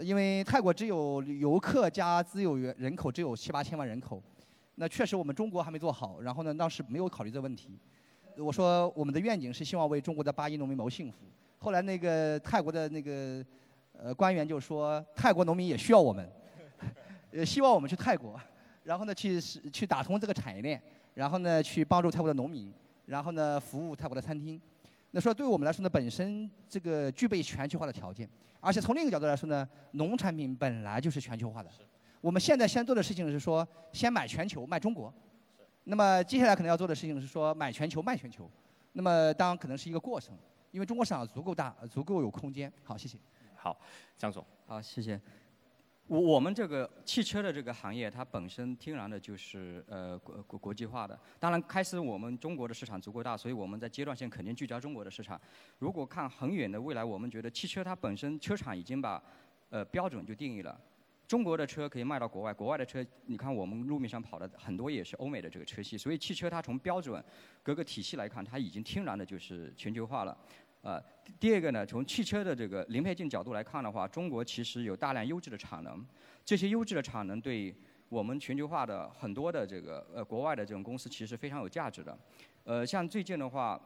因为泰国只有游客加自有人口只有七八千万人口，那确实我们中国还没做好，然后呢当时没有考虑这问题，我说我们的愿景是希望为中国的八亿农民谋幸福，后来那个泰国的那个。呃，官员就说泰国农民也需要我们，呃，希望我们去泰国，然后呢去去打通这个产业链，然后呢去帮助泰国的农民，然后呢服务泰国的餐厅。那说对我们来说呢，本身这个具备全球化的条件，而且从另一个角度来说呢，农产品本来就是全球化的。我们现在先做的事情是说，先买全球卖中国。那么接下来可能要做的事情是说，买全球卖全球。那么当然可能是一个过程，因为中国市场足够大，足够有空间。好，谢谢。好，江总。好，谢谢。我我们这个汽车的这个行业，它本身天然的就是呃国国国际化的。当然，开始我们中国的市场足够大，所以我们在阶段性肯定聚焦中国的市场。如果看很远的未来，我们觉得汽车它本身车厂已经把呃标准就定义了。中国的车可以卖到国外，国外的车，你看我们路面上跑的很多也是欧美的这个车系。所以汽车它从标准各个体系来看，它已经天然的就是全球化了。呃，第二个呢，从汽车的这个零配件角度来看的话，中国其实有大量优质的产能，这些优质的产能对我们全球化的很多的这个呃国外的这种公司其实非常有价值的。呃，像最近的话，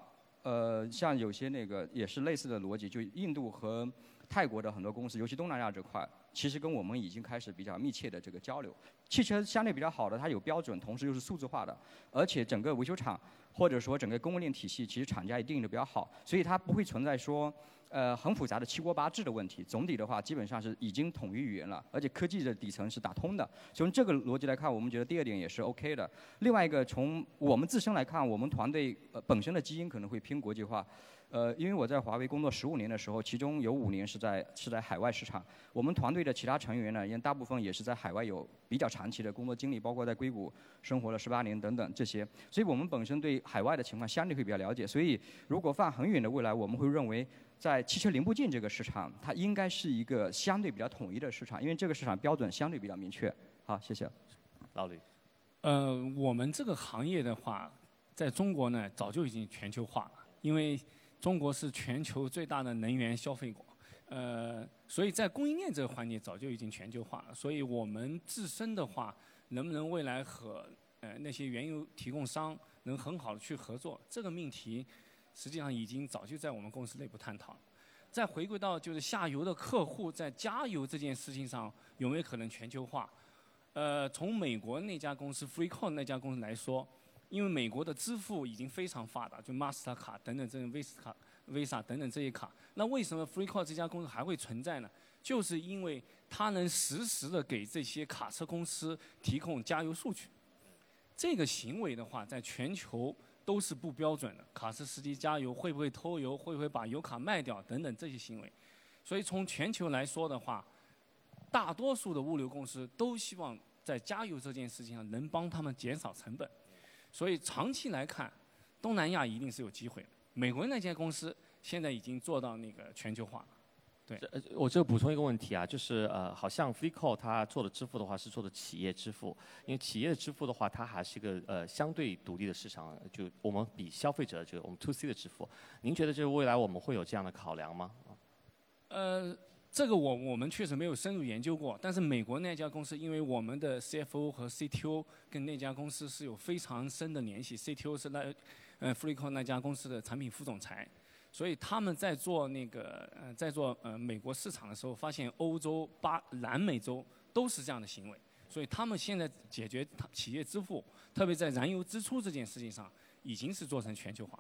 呃，像有些那个也是类似的逻辑，就印度和泰国的很多公司，尤其东南亚这块，其实跟我们已经开始比较密切的这个交流。汽车相对比较好的，它有标准，同时又是数字化的，而且整个维修厂。或者说整个供应链体系，其实厂家也定义的比较好，所以它不会存在说，呃，很复杂的七国八制的问题。总体的话，基本上是已经统一语言了，而且科技的底层是打通的。从这个逻辑来看，我们觉得第二点也是 OK 的。另外一个，从我们自身来看，我们团队呃本身的基因可能会偏国际化。呃，因为我在华为工作十五年的时候，其中有五年是在是在海外市场。我们团队的其他成员呢，因为大部分也是在海外有比较长期的工作经历，包括在硅谷生活了十八年等等这些。所以我们本身对海外的情况相对会比较了解。所以如果放很远的未来，我们会认为在汽车零部件这个市场，它应该是一个相对比较统一的市场，因为这个市场标准相对比较明确。好，谢谢。老李。呃，我们这个行业的话，在中国呢，早就已经全球化了，因为。中国是全球最大的能源消费国，呃，所以在供应链这个环节早就已经全球化了。所以我们自身的话，能不能未来和呃那些原油提供商能很好的去合作，这个命题实际上已经早就在我们公司内部探讨了。再回归到就是下游的客户在加油这件事情上有没有可能全球化？呃，从美国那家公司 FreeCall 那家公司来说。因为美国的支付已经非常发达，就 Master 卡等等这种 Visa 卡、Visa 等等这些卡，那为什么 FreeCall 这家公司还会存在呢？就是因为它能实时的给这些卡车公司提供加油数据。这个行为的话，在全球都是不标准的。卡车司机加油会不会偷油？会不会把油卡卖掉？等等这些行为。所以从全球来说的话，大多数的物流公司都希望在加油这件事情上能帮他们减少成本。所以长期来看，东南亚一定是有机会的。美国那家公司现在已经做到那个全球化了。对，呃，我就补充一个问题啊，就是呃，好像 FreeCall 它做的支付的话是做的企业支付，因为企业的支付的话，它还是一个呃相对独立的市场，就我们比消费者就我们 To C 的支付，您觉得就是未来我们会有这样的考量吗？呃。这个我我们确实没有深入研究过，但是美国那家公司，因为我们的 CFO 和 CTO 跟那家公司是有非常深的联系，CTO 是那呃 FreeCall 那家公司的产品副总裁，所以他们在做那个呃在做呃美国市场的时候，发现欧洲、巴南美洲都是这样的行为，所以他们现在解决企业支付，特别在燃油支出这件事情上，已经是做成全球化。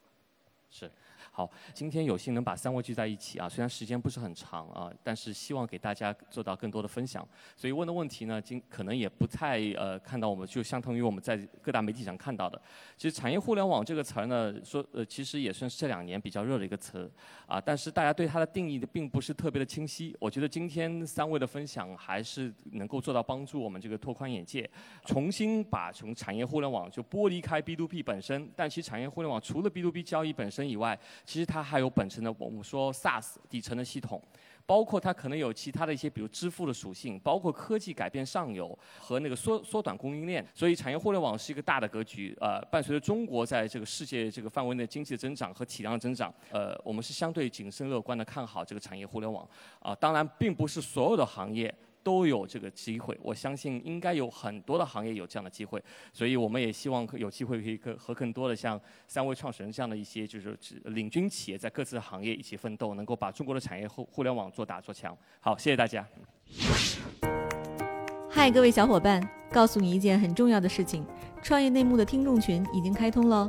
是。好，今天有幸能把三位聚在一起啊，虽然时间不是很长啊，但是希望给大家做到更多的分享。所以问的问题呢，今可能也不太呃看到我们就相当于我们在各大媒体上看到的。其实产业互联网这个词儿呢，说呃其实也算是这两年比较热的一个词啊，但是大家对它的定义的并不是特别的清晰。我觉得今天三位的分享还是能够做到帮助我们这个拓宽眼界，重新把从产业互联网就剥离开 B to B 本身，但其实产业互联网除了 B to B 交易本身以外，其实它还有本身的我们说 SaaS 底层的系统，包括它可能有其他的一些，比如支付的属性，包括科技改变上游和那个缩缩短供应链。所以产业互联网是一个大的格局。呃，伴随着中国在这个世界这个范围内经济的增长和体量的增长，呃，我们是相对谨慎乐观的看好这个产业互联网。啊，当然并不是所有的行业。都有这个机会，我相信应该有很多的行业有这样的机会，所以我们也希望有机会可以和更多的像三位创始人这样的一些就是领军企业在各自的行业一起奋斗，能够把中国的产业互互联网做大做强。好，谢谢大家。嗨，各位小伙伴，告诉你一件很重要的事情：创业内幕的听众群已经开通了。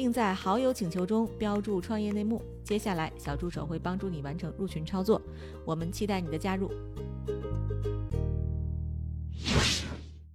并在好友请求中标注“创业内幕”。接下来，小助手会帮助你完成入群操作。我们期待你的加入。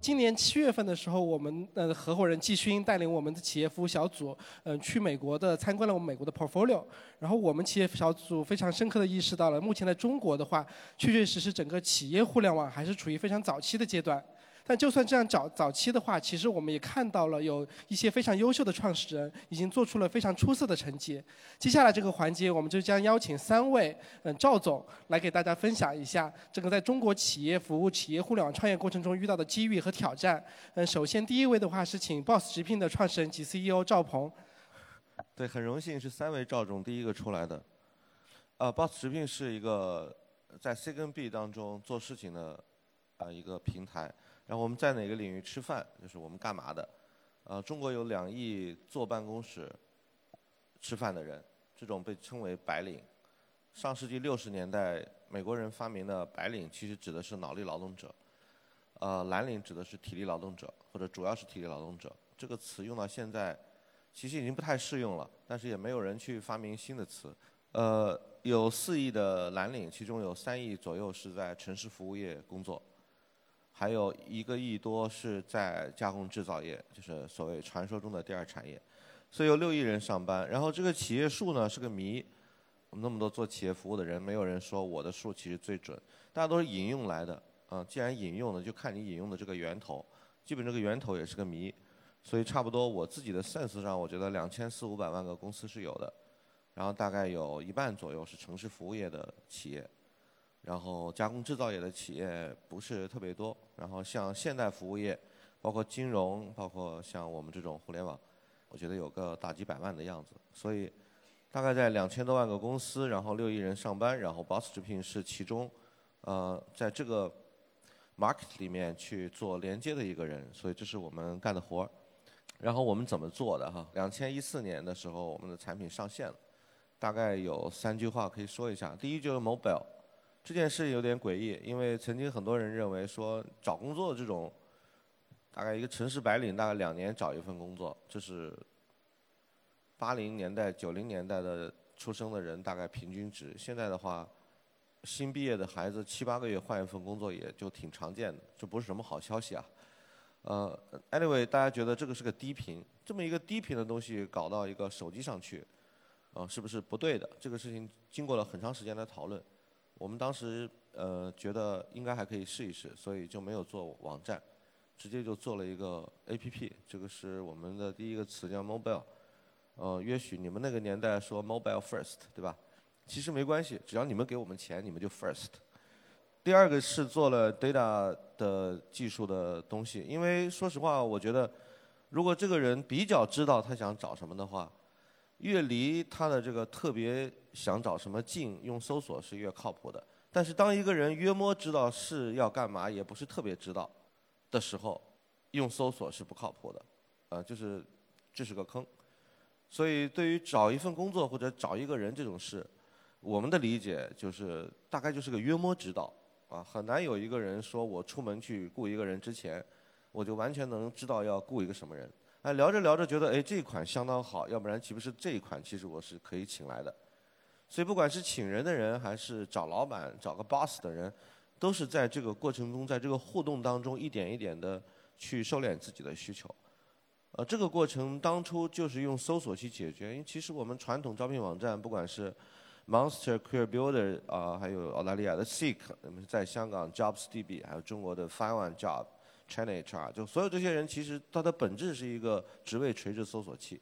今年七月份的时候，我们的合伙人季勋带领我们的企业服务小组，嗯，去美国的参观了我们美国的 portfolio。然后我们企业小组非常深刻的意识到了，目前在中国的话，确确实实整个企业互联网还是处于非常早期的阶段。但就算这样早早期的话，其实我们也看到了有一些非常优秀的创始人已经做出了非常出色的成绩。接下来这个环节，我们就将邀请三位嗯赵总来给大家分享一下这个在中国企业服务、企业互联网创业过程中遇到的机遇和挑战。嗯，首先第一位的话是请 Boss 直聘的创始人及 CEO 赵鹏。对，很荣幸是三位赵总第一个出来的。呃，Boss 直聘是一个在 C 跟 B 当中做事情的呃一个平台。然后我们在哪个领域吃饭，就是我们干嘛的。呃，中国有两亿坐办公室吃饭的人，这种被称为白领。上世纪六十年代，美国人发明的白领其实指的是脑力劳动者，呃，蓝领指的是体力劳动者，或者主要是体力劳动者。这个词用到现在，其实已经不太适用了，但是也没有人去发明新的词。呃，有四亿的蓝领，其中有三亿左右是在城市服务业工作。还有一个亿多是在加工制造业，就是所谓传说中的第二产业，所以有六亿人上班。然后这个企业数呢是个谜，我们那么多做企业服务的人，没有人说我的数其实最准，大家都是引用来的。啊，既然引用了，就看你引用的这个源头，基本这个源头也是个谜。所以差不多我自己的 sense 上，我觉得两千四五百万个公司是有的，然后大概有一半左右是城市服务业的企业。然后加工制造业的企业不是特别多，然后像现代服务业，包括金融，包括像我们这种互联网，我觉得有个大几百万的样子。所以大概在两千多万个公司，然后六亿人上班，然后 Boss 直聘是其中，呃，在这个 market 里面去做连接的一个人，所以这是我们干的活儿。然后我们怎么做的哈？两千一四年的时候，我们的产品上线了，大概有三句话可以说一下。第一就是 mobile。这件事有点诡异，因为曾经很多人认为说找工作的这种，大概一个城市白领大概两年找一份工作，这是八零年代九零年代的出生的人大概平均值。现在的话，新毕业的孩子七八个月换一份工作也就挺常见的，这不是什么好消息啊。呃，anyway，大家觉得这个是个低频，这么一个低频的东西搞到一个手机上去，啊，是不是不对的？这个事情经过了很长时间的讨论。我们当时呃觉得应该还可以试一试，所以就没有做网站，直接就做了一个 APP。这个是我们的第一个词叫 mobile。呃，也许你们那个年代说 mobile first，对吧？其实没关系，只要你们给我们钱，你们就 first。第二个是做了 data 的技术的东西，因为说实话，我觉得如果这个人比较知道他想找什么的话，越离他的这个特别想找什么近，用搜索是越靠谱的。但是当一个人约摸知道是要干嘛，也不是特别知道的时候，用搜索是不靠谱的，啊，就是这是个坑。所以对于找一份工作或者找一个人这种事，我们的理解就是大概就是个约摸知道，啊，很难有一个人说我出门去雇一个人之前，我就完全能知道要雇一个什么人。哎，聊着聊着觉得哎这一款相当好，要不然岂不是这一款其实我是可以请来的。所以不管是请人的人，还是找老板、找个 boss 的人，都是在这个过程中，在这个互动当中，一点一点的去收敛自己的需求。呃，这个过程当初就是用搜索去解决，因为其实我们传统招聘网站，不管是 Monster Career Builder 啊，还有澳大利亚的 Seek，那么在香港 JobsDB，还有中国的 Find One Job。China HR 就所有这些人，其实它的本质是一个职位垂直搜索器，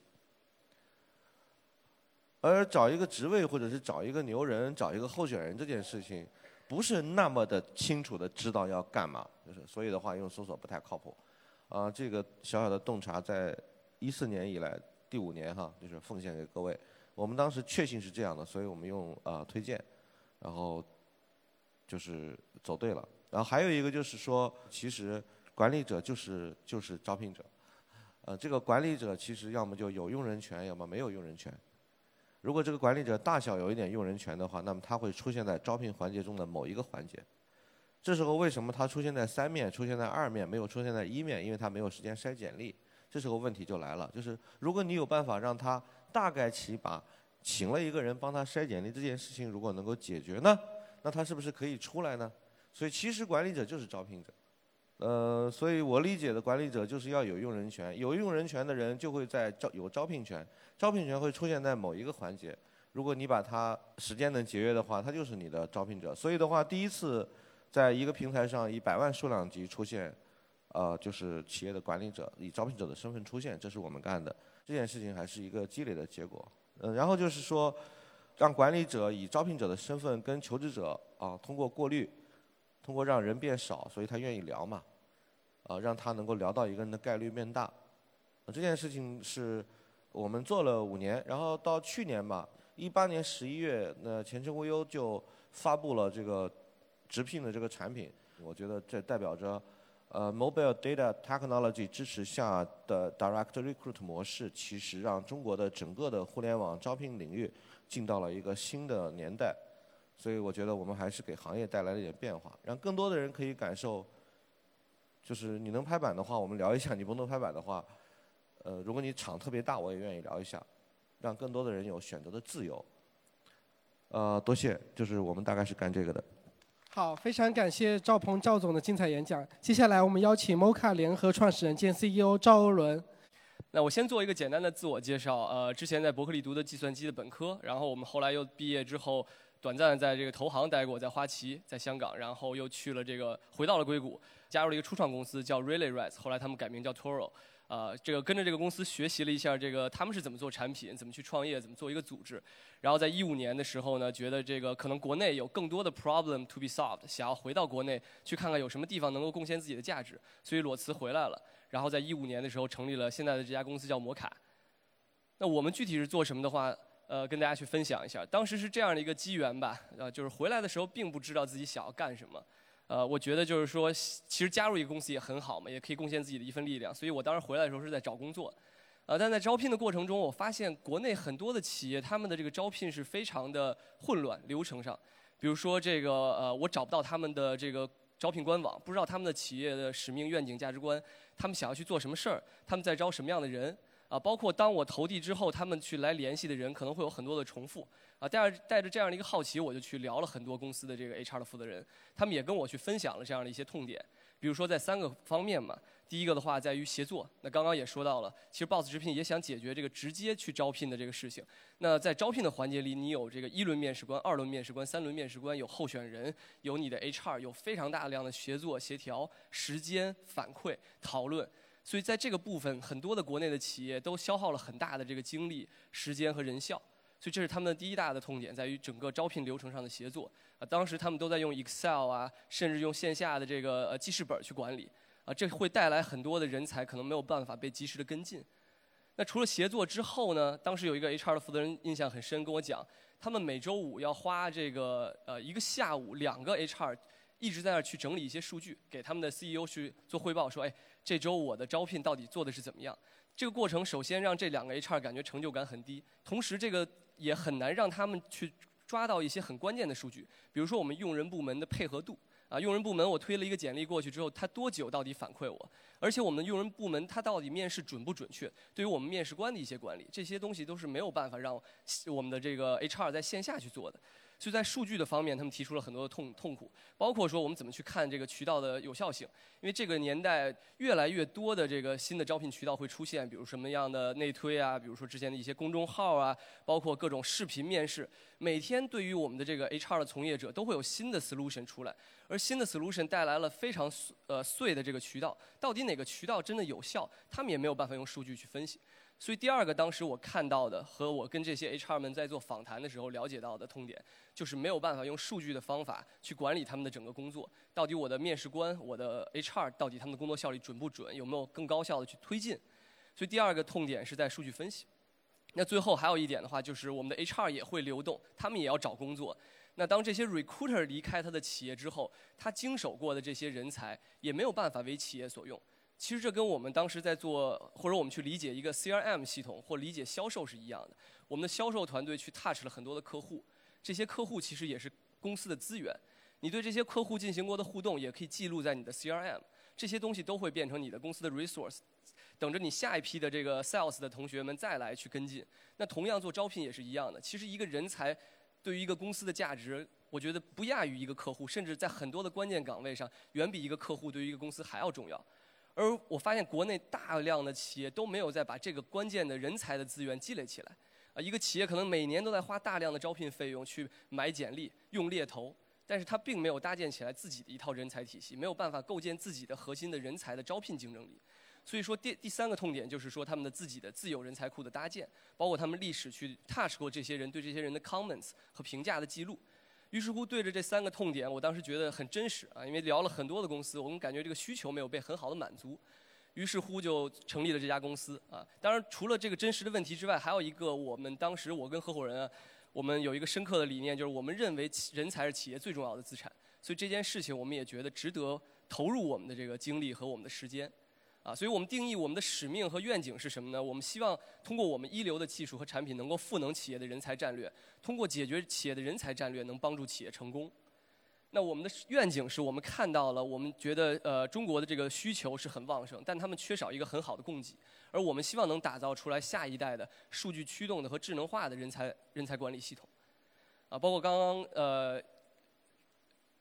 而找一个职位或者是找一个牛人、找一个候选人这件事情，不是那么的清楚的知道要干嘛，就是所以的话用搜索不太靠谱。啊，这个小小的洞察在一四年以来第五年哈，就是奉献给各位。我们当时确信是这样的，所以我们用啊推荐，然后就是走对了。然后还有一个就是说，其实。管理者就是就是招聘者，呃，这个管理者其实要么就有用人权，要么没有用人权。如果这个管理者大小有一点用人权的话，那么他会出现在招聘环节中的某一个环节。这时候为什么他出现在三面，出现在二面，没有出现在一面？因为他没有时间筛简历。这时候问题就来了，就是如果你有办法让他大概起把请了一个人帮他筛简历这件事情如果能够解决呢，那他是不是可以出来呢？所以其实管理者就是招聘者。呃，所以我理解的管理者就是要有用人权，有用人权的人就会在招有招聘权，招聘权会出现在某一个环节。如果你把它时间能节约的话，他就是你的招聘者。所以的话，第一次在一个平台上以百万数量级出现，呃，就是企业的管理者以招聘者的身份出现，这是我们干的。这件事情还是一个积累的结果。嗯，然后就是说，让管理者以招聘者的身份跟求职者啊通过过滤。通过让人变少，所以他愿意聊嘛，啊，让他能够聊到一个人的概率变大。这件事情是我们做了五年，然后到去年吧，一八年十一月，那前程无忧就发布了这个直聘的这个产品。我觉得这代表着，呃，mobile data technology 支持下的 direct recruit 模式，其实让中国的整个的互联网招聘领域进到了一个新的年代。所以我觉得我们还是给行业带来了一点变化，让更多的人可以感受，就是你能拍板的话，我们聊一下；你不能拍板的话，呃，如果你场特别大，我也愿意聊一下，让更多的人有选择的自由。呃，多谢，就是我们大概是干这个的。好，非常感谢赵鹏赵总的精彩演讲。接下来我们邀请 Moka 联合创始人兼 CEO 赵欧伦。那我先做一个简单的自我介绍。呃，之前在伯克利读的计算机的本科，然后我们后来又毕业之后。短暂在这个投行待过，在花旗，在香港，然后又去了这个，回到了硅谷，加入了一个初创公司叫 Really Rise，后来他们改名叫 Toro，呃，这个跟着这个公司学习了一下这个他们是怎么做产品，怎么去创业，怎么做一个组织，然后在一五年的时候呢，觉得这个可能国内有更多的 problem to be solved，想要回到国内去看看有什么地方能够贡献自己的价值，所以裸辞回来了，然后在一五年的时候成立了现在的这家公司叫摩卡。那我们具体是做什么的话？呃，跟大家去分享一下，当时是这样的一个机缘吧，呃，就是回来的时候并不知道自己想要干什么，呃，我觉得就是说，其实加入一个公司也很好嘛，也可以贡献自己的一份力量，所以我当时回来的时候是在找工作，呃，但在招聘的过程中，我发现国内很多的企业他们的这个招聘是非常的混乱，流程上，比如说这个呃，我找不到他们的这个招聘官网，不知道他们的企业的使命、愿景、价值观，他们想要去做什么事儿，他们在招什么样的人。啊，包括当我投递之后，他们去来联系的人可能会有很多的重复。啊，带着带着这样的一个好奇，我就去聊了很多公司的这个 HR 的负责人，他们也跟我去分享了这样的一些痛点。比如说在三个方面嘛，第一个的话在于协作。那刚刚也说到了，其实 Boss 直聘也想解决这个直接去招聘的这个事情。那在招聘的环节里，你有这个一轮面试官、二轮面试官、三轮面试官，有候选人，有你的 HR，有非常大量的协作、协调、时间反馈、讨论。所以在这个部分，很多的国内的企业都消耗了很大的这个精力、时间和人效。所以这是他们的第一大的痛点，在于整个招聘流程上的协作。啊，当时他们都在用 Excel 啊，甚至用线下的这个呃记事本去管理。啊，这会带来很多的人才可能没有办法被及时的跟进。那除了协作之后呢，当时有一个 HR 的负责人印象很深，跟我讲，他们每周五要花这个呃一个下午，两个 HR 一直在那儿去整理一些数据，给他们的 CEO 去做汇报，说，哎，这周我的招聘到底做的是怎么样？这个过程首先让这两个 HR 感觉成就感很低，同时这个也很难让他们去抓到一些很关键的数据，比如说我们用人部门的配合度。啊，用人部门我推了一个简历过去之后，他多久到底反馈我？而且我们用人部门他到底面试准不准确？对于我们面试官的一些管理，这些东西都是没有办法让我们的这个 HR 在线下去做的。就在数据的方面，他们提出了很多的痛痛苦，包括说我们怎么去看这个渠道的有效性。因为这个年代越来越多的这个新的招聘渠道会出现，比如什么样的内推啊，比如说之前的一些公众号啊，包括各种视频面试。每天对于我们的这个 HR 的从业者都会有新的 solution 出来，而新的 solution 带来了非常呃碎的这个渠道，到底哪个渠道真的有效，他们也没有办法用数据去分析。所以第二个，当时我看到的和我跟这些 HR 们在做访谈的时候了解到的痛点，就是没有办法用数据的方法去管理他们的整个工作。到底我的面试官、我的 HR 到底他们的工作效率准不准？有没有更高效的去推进？所以第二个痛点是在数据分析。那最后还有一点的话，就是我们的 HR 也会流动，他们也要找工作。那当这些 recruiter 离开他的企业之后，他经手过的这些人才也没有办法为企业所用。其实这跟我们当时在做，或者我们去理解一个 CRM 系统或理解销售是一样的。我们的销售团队去 touch 了很多的客户，这些客户其实也是公司的资源。你对这些客户进行过的互动，也可以记录在你的 CRM。这些东西都会变成你的公司的 resource，等着你下一批的这个 sales 的同学们再来去跟进。那同样做招聘也是一样的。其实一个人才对于一个公司的价值，我觉得不亚于一个客户，甚至在很多的关键岗位上，远比一个客户对于一个公司还要重要。而我发现国内大量的企业都没有在把这个关键的人才的资源积累起来。啊，一个企业可能每年都在花大量的招聘费用去买简历、用猎头，但是它并没有搭建起来自己的一套人才体系，没有办法构建自己的核心的人才的招聘竞争力。所以说，第第三个痛点就是说他们的自己的自有人才库的搭建，包括他们历史去 touch 过这些人对这些人的 comments 和评价的记录。于是乎，对着这三个痛点，我当时觉得很真实啊，因为聊了很多的公司，我们感觉这个需求没有被很好的满足。于是乎，就成立了这家公司啊。当然，除了这个真实的问题之外，还有一个我们当时我跟合伙人啊，我们有一个深刻的理念，就是我们认为人才是企业最重要的资产。所以这件事情，我们也觉得值得投入我们的这个精力和我们的时间。啊，所以我们定义我们的使命和愿景是什么呢？我们希望通过我们一流的技术和产品，能够赋能企业的人才战略，通过解决企业的人才战略，能帮助企业成功。那我们的愿景是我们看到了，我们觉得呃中国的这个需求是很旺盛，但他们缺少一个很好的供给，而我们希望能打造出来下一代的数据驱动的和智能化的人才人才管理系统。啊，包括刚刚呃。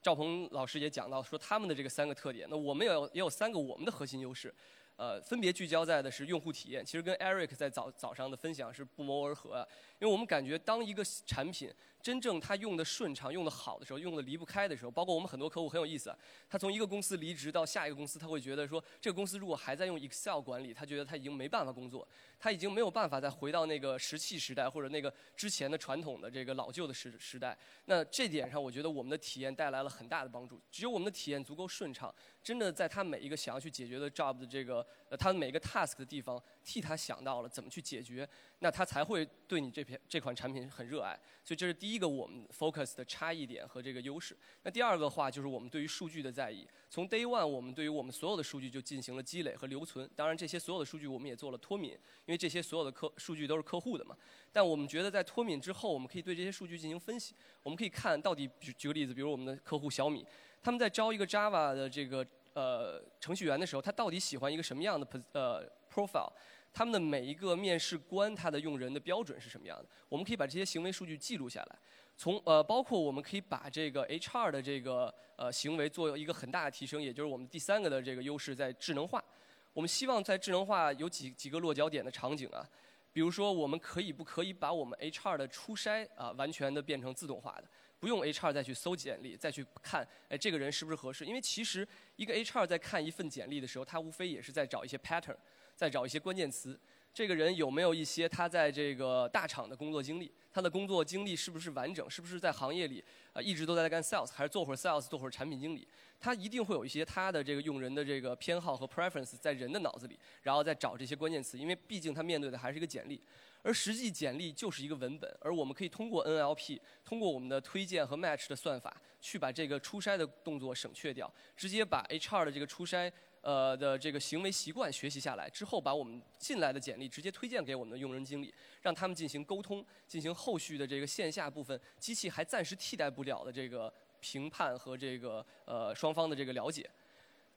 赵鹏老师也讲到说他们的这个三个特点，那我们也有也有三个我们的核心优势，呃，分别聚焦在的是用户体验，其实跟 Eric 在早早上的分享是不谋而合，因为我们感觉当一个产品。真正他用的顺畅、用的好的时候，用的离不开的时候，包括我们很多客户很有意思，他从一个公司离职到下一个公司，他会觉得说，这个公司如果还在用 Excel 管理，他觉得他已经没办法工作，他已经没有办法再回到那个石器时代或者那个之前的传统的这个老旧的时时代。那这点上，我觉得我们的体验带来了很大的帮助。只有我们的体验足够顺畅，真的在他每一个想要去解决的 job 的这个，呃，他每一个 task 的地方，替他想到了怎么去解决。那他才会对你这篇这款产品很热爱，所以这是第一个我们 focus 的差异点和这个优势。那第二个话就是我们对于数据的在意。从 day one，我们对于我们所有的数据就进行了积累和留存。当然，这些所有的数据我们也做了脱敏，因为这些所有的客数据都是客户的嘛。但我们觉得在脱敏之后，我们可以对这些数据进行分析。我们可以看到底，举举个例子，比如我们的客户小米，他们在招一个 Java 的这个呃程序员的时候，他到底喜欢一个什么样的呃 profile？他们的每一个面试官，他的用人的标准是什么样的？我们可以把这些行为数据记录下来，从呃，包括我们可以把这个 HR 的这个呃行为做一个很大的提升，也就是我们第三个的这个优势在智能化。我们希望在智能化有几几个落脚点的场景啊，比如说我们可以不可以把我们 HR 的初筛啊完全的变成自动化的，不用 HR 再去搜简历，再去看哎这个人是不是合适？因为其实一个 HR 在看一份简历的时候，他无非也是在找一些 pattern。再找一些关键词，这个人有没有一些他在这个大厂的工作经历？他的工作经历是不是完整？是不是在行业里啊一直都在干 sales，还是做会儿 sales，做会儿产品经理？他一定会有一些他的这个用人的这个偏好和 preference 在人的脑子里，然后再找这些关键词，因为毕竟他面对的还是一个简历，而实际简历就是一个文本，而我们可以通过 NLP，通过我们的推荐和 match 的算法，去把这个初筛的动作省却掉，直接把 HR 的这个初筛呃的这个行为习惯学习下来之后，把我们进来的简历直接推荐给我们的用人经理，让他们进行沟通，进行后续的这个线下部分，机器还暂时替代不了的这个。评判和这个呃双方的这个了解，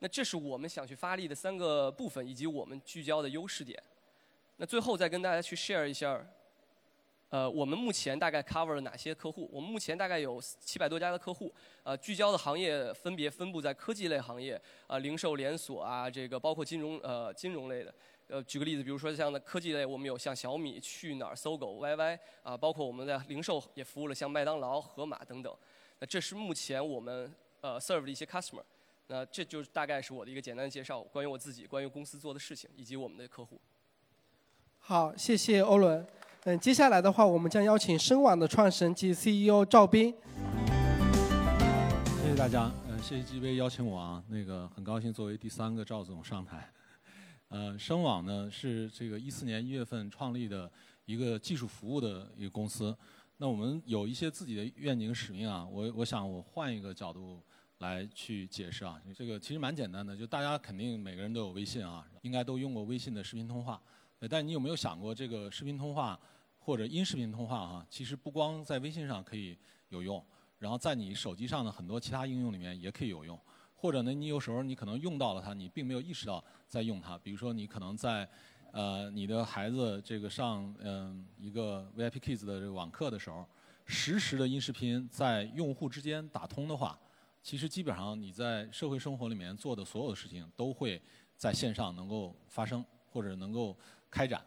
那这是我们想去发力的三个部分，以及我们聚焦的优势点。那最后再跟大家去 share 一下，呃，我们目前大概 cover 了哪些客户？我们目前大概有七百多家的客户，呃，聚焦的行业分别分布在科技类行业、啊零售连锁啊，这个包括金融呃金融类的。呃，举个例子，比如说像科技类，我们有像小米、去哪儿、搜狗、YY 啊，包括我们在零售也服务了像麦当劳、盒马等等。那这是目前我们呃 serve 的一些 customer，那这就是大概是我的一个简单的介绍，关于我自己，关于公司做的事情，以及我们的客户。好，谢谢欧伦。嗯，接下来的话，我们将邀请深网的创始人及 CEO 赵斌。谢谢大家，呃，谢谢 G V 邀请我啊，那个很高兴作为第三个赵总上台。呃，深网呢是这个一四年一月份创立的一个技术服务的一个公司。那我们有一些自己的愿景使命啊，我我想我换一个角度来去解释啊，这个其实蛮简单的，就大家肯定每个人都有微信啊，应该都用过微信的视频通话，但你有没有想过这个视频通话或者音视频通话啊，其实不光在微信上可以有用，然后在你手机上的很多其他应用里面也可以有用，或者呢，你有时候你可能用到了它，你并没有意识到在用它，比如说你可能在。呃，你的孩子这个上嗯一个 VIP Kids 的这个网课的时候，实时的音视频在用户之间打通的话，其实基本上你在社会生活里面做的所有的事情都会在线上能够发生或者能够开展。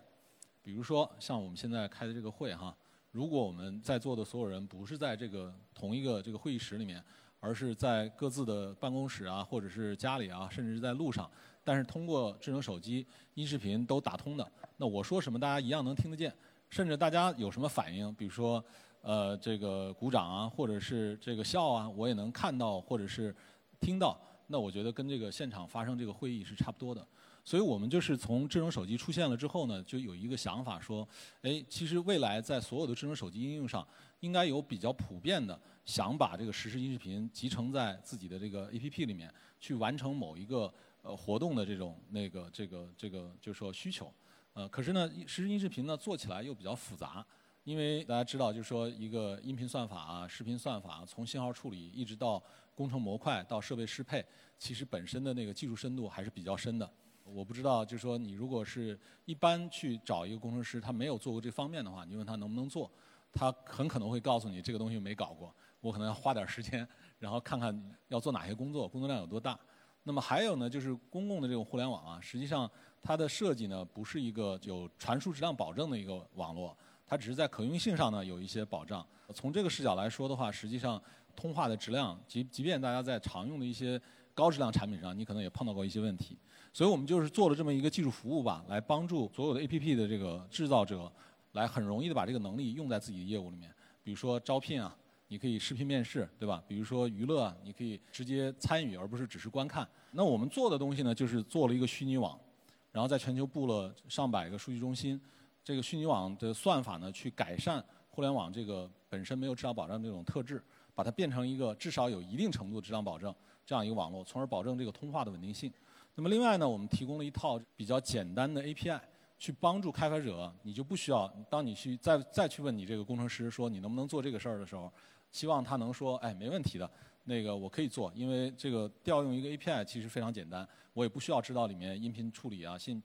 比如说像我们现在开的这个会哈，如果我们在座的所有人不是在这个同一个这个会议室里面，而是在各自的办公室啊，或者是家里啊，甚至是在路上。但是通过智能手机音视频都打通的，那我说什么大家一样能听得见，甚至大家有什么反应，比如说呃这个鼓掌啊，或者是这个笑啊，我也能看到或者是听到。那我觉得跟这个现场发生这个会议是差不多的。所以我们就是从智能手机出现了之后呢，就有一个想法说，哎，其实未来在所有的智能手机应用上，应该有比较普遍的想把这个实时音视频集成在自己的这个 APP 里面，去完成某一个。呃，活动的这种那个这个这个，就是说需求，呃，可是呢，实时音视频呢做起来又比较复杂，因为大家知道，就是说一个音频算法啊、视频算法，从信号处理一直到工程模块到设备适配，其实本身的那个技术深度还是比较深的。我不知道，就是说你如果是一般去找一个工程师，他没有做过这方面的话，你问他能不能做，他很可能会告诉你这个东西没搞过，我可能要花点时间，然后看看要做哪些工作，工作量有多大。那么还有呢，就是公共的这种互联网啊，实际上它的设计呢，不是一个有传输质量保证的一个网络，它只是在可用性上呢有一些保障。从这个视角来说的话，实际上通话的质量，即即便大家在常用的一些高质量产品上，你可能也碰到过一些问题。所以我们就是做了这么一个技术服务吧，来帮助所有的 APP 的这个制造者，来很容易的把这个能力用在自己的业务里面，比如说招聘啊。你可以视频面试，对吧？比如说娱乐啊，你可以直接参与，而不是只是观看。那我们做的东西呢，就是做了一个虚拟网，然后在全球布了上百个数据中心。这个虚拟网的算法呢，去改善互联网这个本身没有质量保障这种特质，把它变成一个至少有一定程度的质量保证这样一个网络，从而保证这个通话的稳定性。那么另外呢，我们提供了一套比较简单的 API，去帮助开发者，你就不需要当你去再再去问你这个工程师说你能不能做这个事儿的时候。希望他能说，哎，没问题的，那个我可以做，因为这个调用一个 API 其实非常简单，我也不需要知道里面音频处理啊、信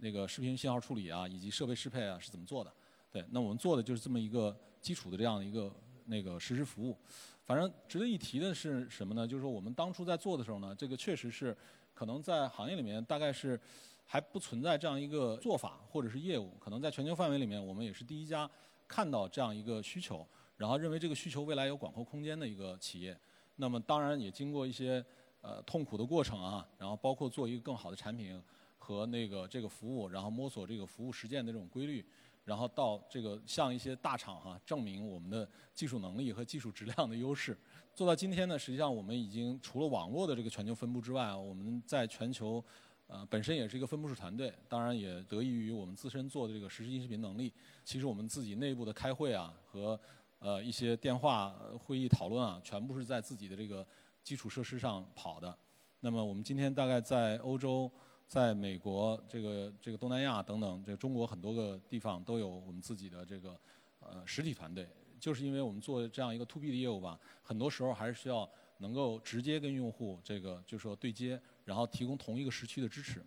那个视频信号处理啊，以及设备适配啊是怎么做的。对，那我们做的就是这么一个基础的这样的一个那个实时服务。反正值得一提的是什么呢？就是说我们当初在做的时候呢，这个确实是可能在行业里面大概是还不存在这样一个做法或者是业务，可能在全球范围里面我们也是第一家看到这样一个需求。然后认为这个需求未来有广阔空间的一个企业，那么当然也经过一些呃痛苦的过程啊，然后包括做一个更好的产品和那个这个服务，然后摸索这个服务实践的这种规律，然后到这个向一些大厂哈证明我们的技术能力和技术质量的优势。做到今天呢，实际上我们已经除了网络的这个全球分布之外，我们在全球。呃，本身也是一个分布式团队，当然也得益于我们自身做的这个实时音视频能力。其实我们自己内部的开会啊，和呃一些电话会议讨论啊，全部是在自己的这个基础设施上跑的。那么我们今天大概在欧洲、在美国、这个这个东南亚等等，这中国很多个地方都有我们自己的这个呃实体团队。就是因为我们做这样一个 to B 的业务吧，很多时候还是需要能够直接跟用户这个就说对接。然后提供同一个时区的支持。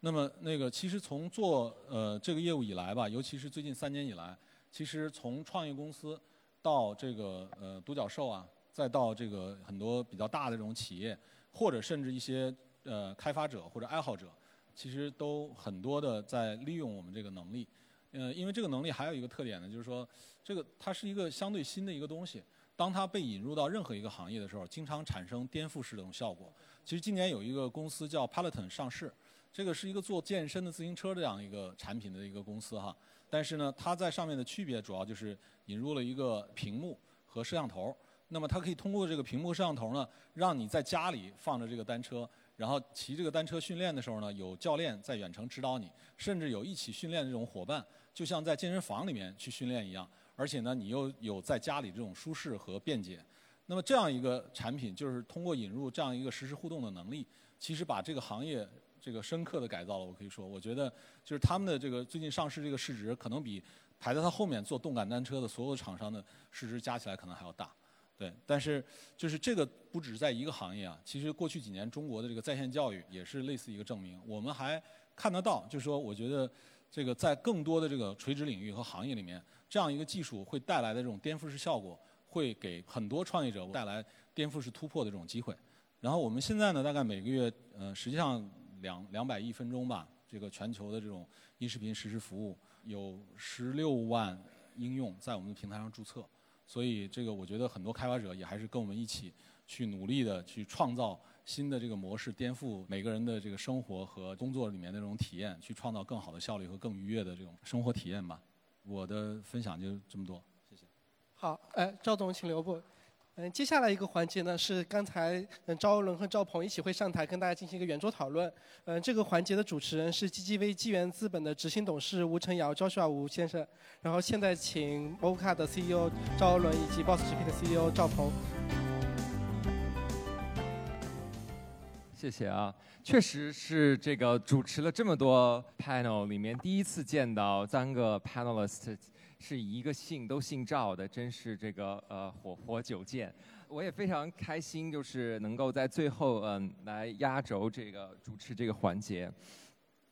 那么那个其实从做呃这个业务以来吧，尤其是最近三年以来，其实从创业公司到这个呃独角兽啊，再到这个很多比较大的这种企业，或者甚至一些呃开发者或者爱好者，其实都很多的在利用我们这个能力。呃，因为这个能力还有一个特点呢，就是说这个它是一个相对新的一个东西，当它被引入到任何一个行业的时候，经常产生颠覆式的这种效果。其实今年有一个公司叫 Peloton 上市，这个是一个做健身的自行车这样一个产品的一个公司哈。但是呢，它在上面的区别主要就是引入了一个屏幕和摄像头。那么它可以通过这个屏幕摄像头呢，让你在家里放着这个单车，然后骑这个单车训练的时候呢，有教练在远程指导你，甚至有一起训练的这种伙伴，就像在健身房里面去训练一样。而且呢，你又有在家里这种舒适和便捷。那么这样一个产品，就是通过引入这样一个实时互动的能力，其实把这个行业这个深刻的改造了。我可以说，我觉得就是他们的这个最近上市这个市值，可能比排在它后面做动感单车的所有厂商的市值加起来可能还要大。对，但是就是这个不只在一个行业啊，其实过去几年中国的这个在线教育也是类似一个证明。我们还看得到，就是说，我觉得这个在更多的这个垂直领域和行业里面，这样一个技术会带来的这种颠覆式效果。会给很多创业者带来颠覆式突破的这种机会。然后我们现在呢，大概每个月，呃，实际上两两百亿分钟吧，这个全球的这种音视频实时服务有十六万应用在我们的平台上注册。所以这个我觉得很多开发者也还是跟我们一起去努力的去创造新的这个模式，颠覆每个人的这个生活和工作里面的这种体验，去创造更好的效率和更愉悦的这种生活体验吧。我的分享就这么多。谢谢好，哎，赵总，请留步。嗯，接下来一个环节呢，是刚才嗯赵伦和赵鹏一起会上台跟大家进行一个圆桌讨论。嗯，这个环节的主持人是 GGV 纪元资本的执行董事吴成尧 Joshua 吴先生。然后现在请 Moca 的 CEO 赵伦以及 Boss 直聘的 CEO 赵鹏。谢谢啊，确实是这个主持了这么多 panel 里面第一次见到三个 panelist。是一个姓都姓赵的，真是这个呃火火久见。我也非常开心，就是能够在最后嗯来压轴这个主持这个环节。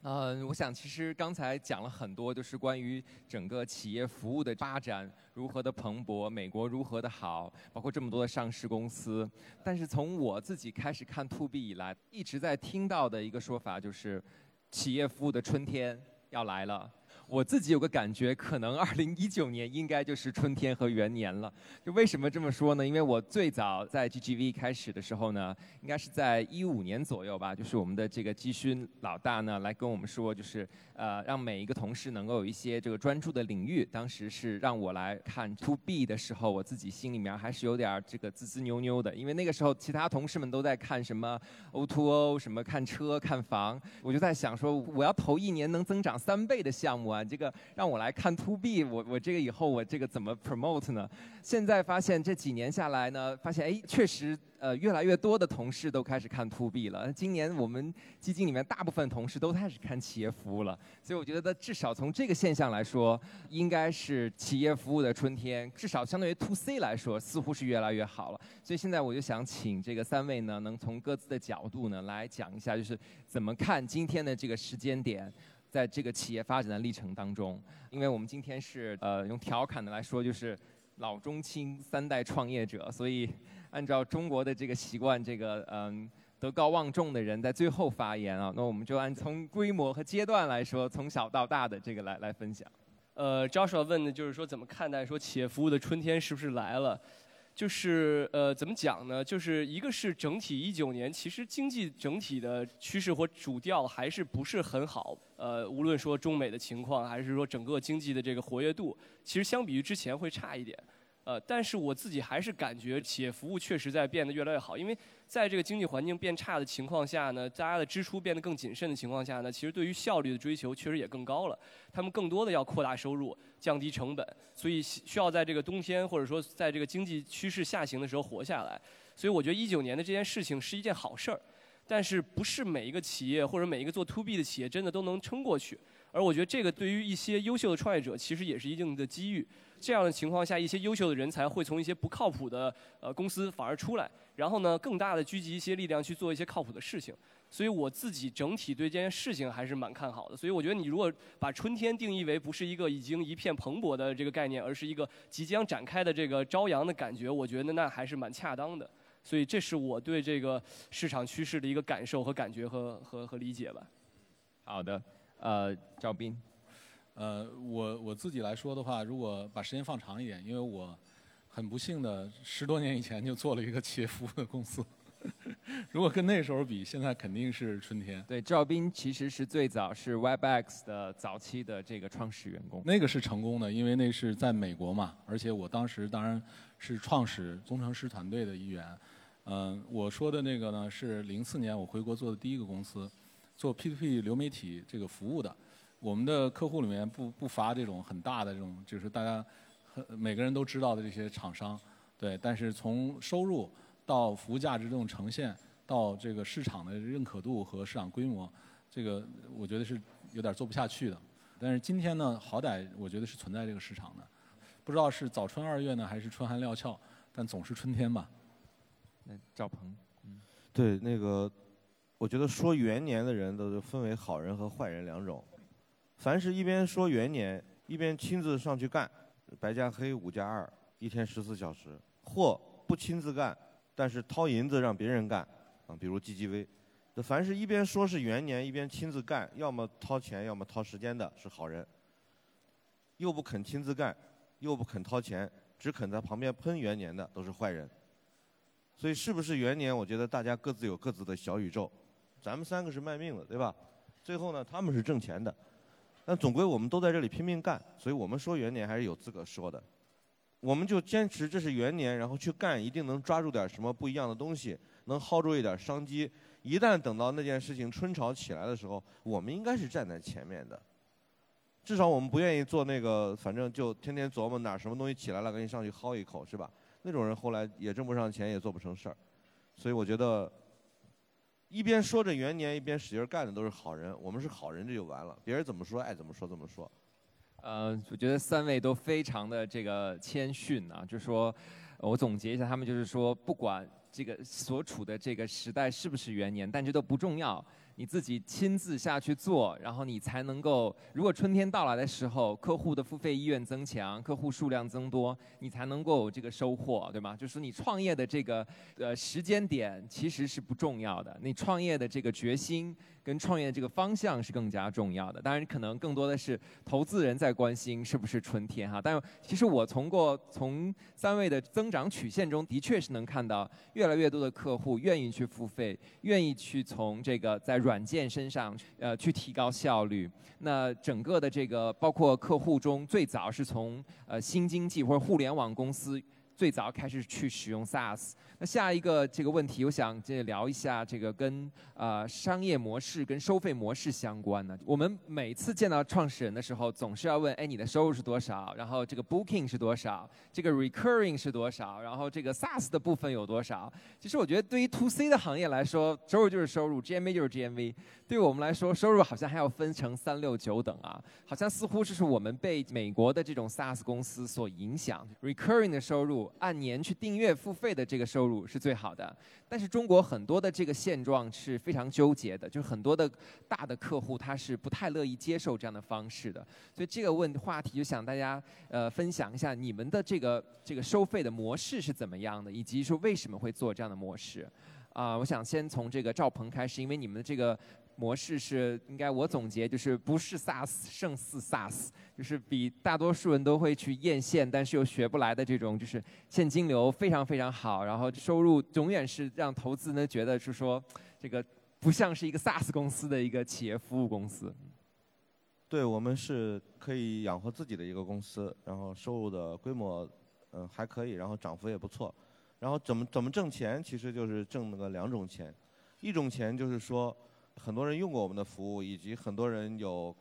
呃，我想其实刚才讲了很多，就是关于整个企业服务的发展如何的蓬勃，美国如何的好，包括这么多的上市公司。但是从我自己开始看 To B 以来，一直在听到的一个说法就是，企业服务的春天要来了。我自己有个感觉，可能二零一九年应该就是春天和元年了。就为什么这么说呢？因为我最早在 GGV 开始的时候呢，应该是在一五年左右吧。就是我们的这个基勋老大呢，来跟我们说，就是呃，让每一个同事能够有一些这个专注的领域。当时是让我来看 To B 的时候，我自己心里面还是有点这个滋滋扭扭的，因为那个时候其他同事们都在看什么 O2O，什么看车、看房，我就在想说，我要投一年能增长三倍的项目。啊，这个让我来看 To B，我我这个以后我这个怎么 promote 呢？现在发现这几年下来呢，发现哎，确实呃越来越多的同事都开始看 To B 了。今年我们基金里面大部分同事都开始看企业服务了，所以我觉得至少从这个现象来说，应该是企业服务的春天。至少相对于 To C 来说，似乎是越来越好了。所以现在我就想请这个三位呢，能从各自的角度呢来讲一下，就是怎么看今天的这个时间点。在这个企业发展的历程当中，因为我们今天是呃用调侃的来说，就是老中青三代创业者，所以按照中国的这个习惯，这个嗯德高望重的人在最后发言啊，那我们就按从规模和阶段来说，从小到大的这个来来分享。呃，Joshua 问的就是说怎么看待说企业服务的春天是不是来了？就是呃，怎么讲呢？就是一个是整体一九年，其实经济整体的趋势或主调还是不是很好。呃，无论说中美的情况，还是说整个经济的这个活跃度，其实相比于之前会差一点。呃，但是我自己还是感觉企业服务确实在变得越来越好，因为在这个经济环境变差的情况下呢，大家的支出变得更谨慎的情况下呢，其实对于效率的追求确实也更高了。他们更多的要扩大收入、降低成本，所以需要在这个冬天或者说在这个经济趋势下行的时候活下来。所以我觉得一九年的这件事情是一件好事儿，但是不是每一个企业或者每一个做 to B 的企业真的都能撑过去。而我觉得这个对于一些优秀的创业者其实也是一定的机遇。这样的情况下，一些优秀的人才会从一些不靠谱的呃公司反而出来，然后呢，更大的聚集一些力量去做一些靠谱的事情。所以我自己整体对这件事情还是蛮看好的。所以我觉得你如果把春天定义为不是一个已经一片蓬勃的这个概念，而是一个即将展开的这个朝阳的感觉，我觉得那还是蛮恰当的。所以这是我对这个市场趋势的一个感受和感觉和和和理解吧。好的，呃，赵斌。呃，我我自己来说的话，如果把时间放长一点，因为我很不幸的十多年以前就做了一个企业服务的公司，如果跟那时候比，现在肯定是春天。对，赵斌其实是最早是 Webex 的早期的这个创始员工。那个是成功的，因为那是在美国嘛，而且我当时当然是创始工程师团队的一员。嗯，我说的那个呢是零四年我回国做的第一个公司，做 P2P 流媒体这个服务的。我们的客户里面不不乏这种很大的这种，就是大家每个人都知道的这些厂商，对。但是从收入到服务价值这种呈现，到这个市场的认可度和市场规模，这个我觉得是有点做不下去的。但是今天呢，好歹我觉得是存在这个市场的，不知道是早春二月呢，还是春寒料峭，但总是春天吧。那赵鹏，嗯，对，那个我觉得说元年的人都分为好人和坏人两种。凡是一边说元年，一边亲自上去干，白加黑五加二，一天十四小时，或不亲自干，但是掏银子让别人干，啊，比如 GGV，这凡是一边说是元年，一边亲自干，要么掏钱，要么掏时间的，是好人；又不肯亲自干，又不肯掏钱，只肯在旁边喷元年的，都是坏人。所以是不是元年？我觉得大家各自有各自的小宇宙，咱们三个是卖命的，对吧？最后呢，他们是挣钱的。但总归我们都在这里拼命干，所以我们说元年还是有资格说的。我们就坚持这是元年，然后去干，一定能抓住点什么不一样的东西，能薅住一点商机。一旦等到那件事情春潮起来的时候，我们应该是站在前面的。至少我们不愿意做那个，反正就天天琢磨哪什么东西起来了，赶紧上去薅一口，是吧？那种人后来也挣不上钱，也做不成事儿。所以我觉得。一边说着元年，一边使劲干的都是好人。我们是好人，这就完了。别人怎么说，爱怎么说怎么说。呃，我觉得三位都非常的这个谦逊啊，就说，我总结一下，他们就是说，不管这个所处的这个时代是不是元年，但这都不重要。你自己亲自下去做，然后你才能够，如果春天到来的时候，客户的付费意愿增强，客户数量增多，你才能够有这个收获，对吗？就是你创业的这个呃时间点其实是不重要的，你创业的这个决心。跟创业这个方向是更加重要的，当然可能更多的是投资人在关心是不是春天哈。但其实我从过从三位的增长曲线中，的确是能看到越来越多的客户愿意去付费，愿意去从这个在软件身上呃去提高效率。那整个的这个包括客户中最早是从呃新经济或者互联网公司。最早开始去使用 SaaS，下一个这个问题，我想这聊一下这个跟呃商业模式跟收费模式相关的。我们每次见到创始人的时候，总是要问：哎，你的收入是多少？然后这个 Booking 是多少？这个 Recurring 是多少？然后这个 SaaS 的部分有多少？其实我觉得对于 To C 的行业来说，收入就是收入，GMV 就是 GMV。对我们来说，收入好像还要分成三六九等啊，好像似乎就是我们被美国的这种 SaaS 公司所影响，recurring 的收入按年去订阅付费的这个收入是最好的。但是中国很多的这个现状是非常纠结的，就是很多的大的客户他是不太乐意接受这样的方式的。所以这个问话题就想大家呃分享一下你们的这个这个收费的模式是怎么样的，以及说为什么会做这样的模式。啊，我想先从这个赵鹏开始，因为你们的这个。模式是应该我总结就是不是 SaaS 胜似 SaaS，就是比大多数人都会去艳羡，但是又学不来的这种就是现金流非常非常好，然后收入永远是让投资人觉得是说这个不像是一个 SaaS 公司的一个企业服务公司。对我们是可以养活自己的一个公司，然后收入的规模嗯还可以，然后涨幅也不错。然后怎么怎么挣钱，其实就是挣那个两种钱，一种钱就是说很多人用过我们的服务，以及很多人有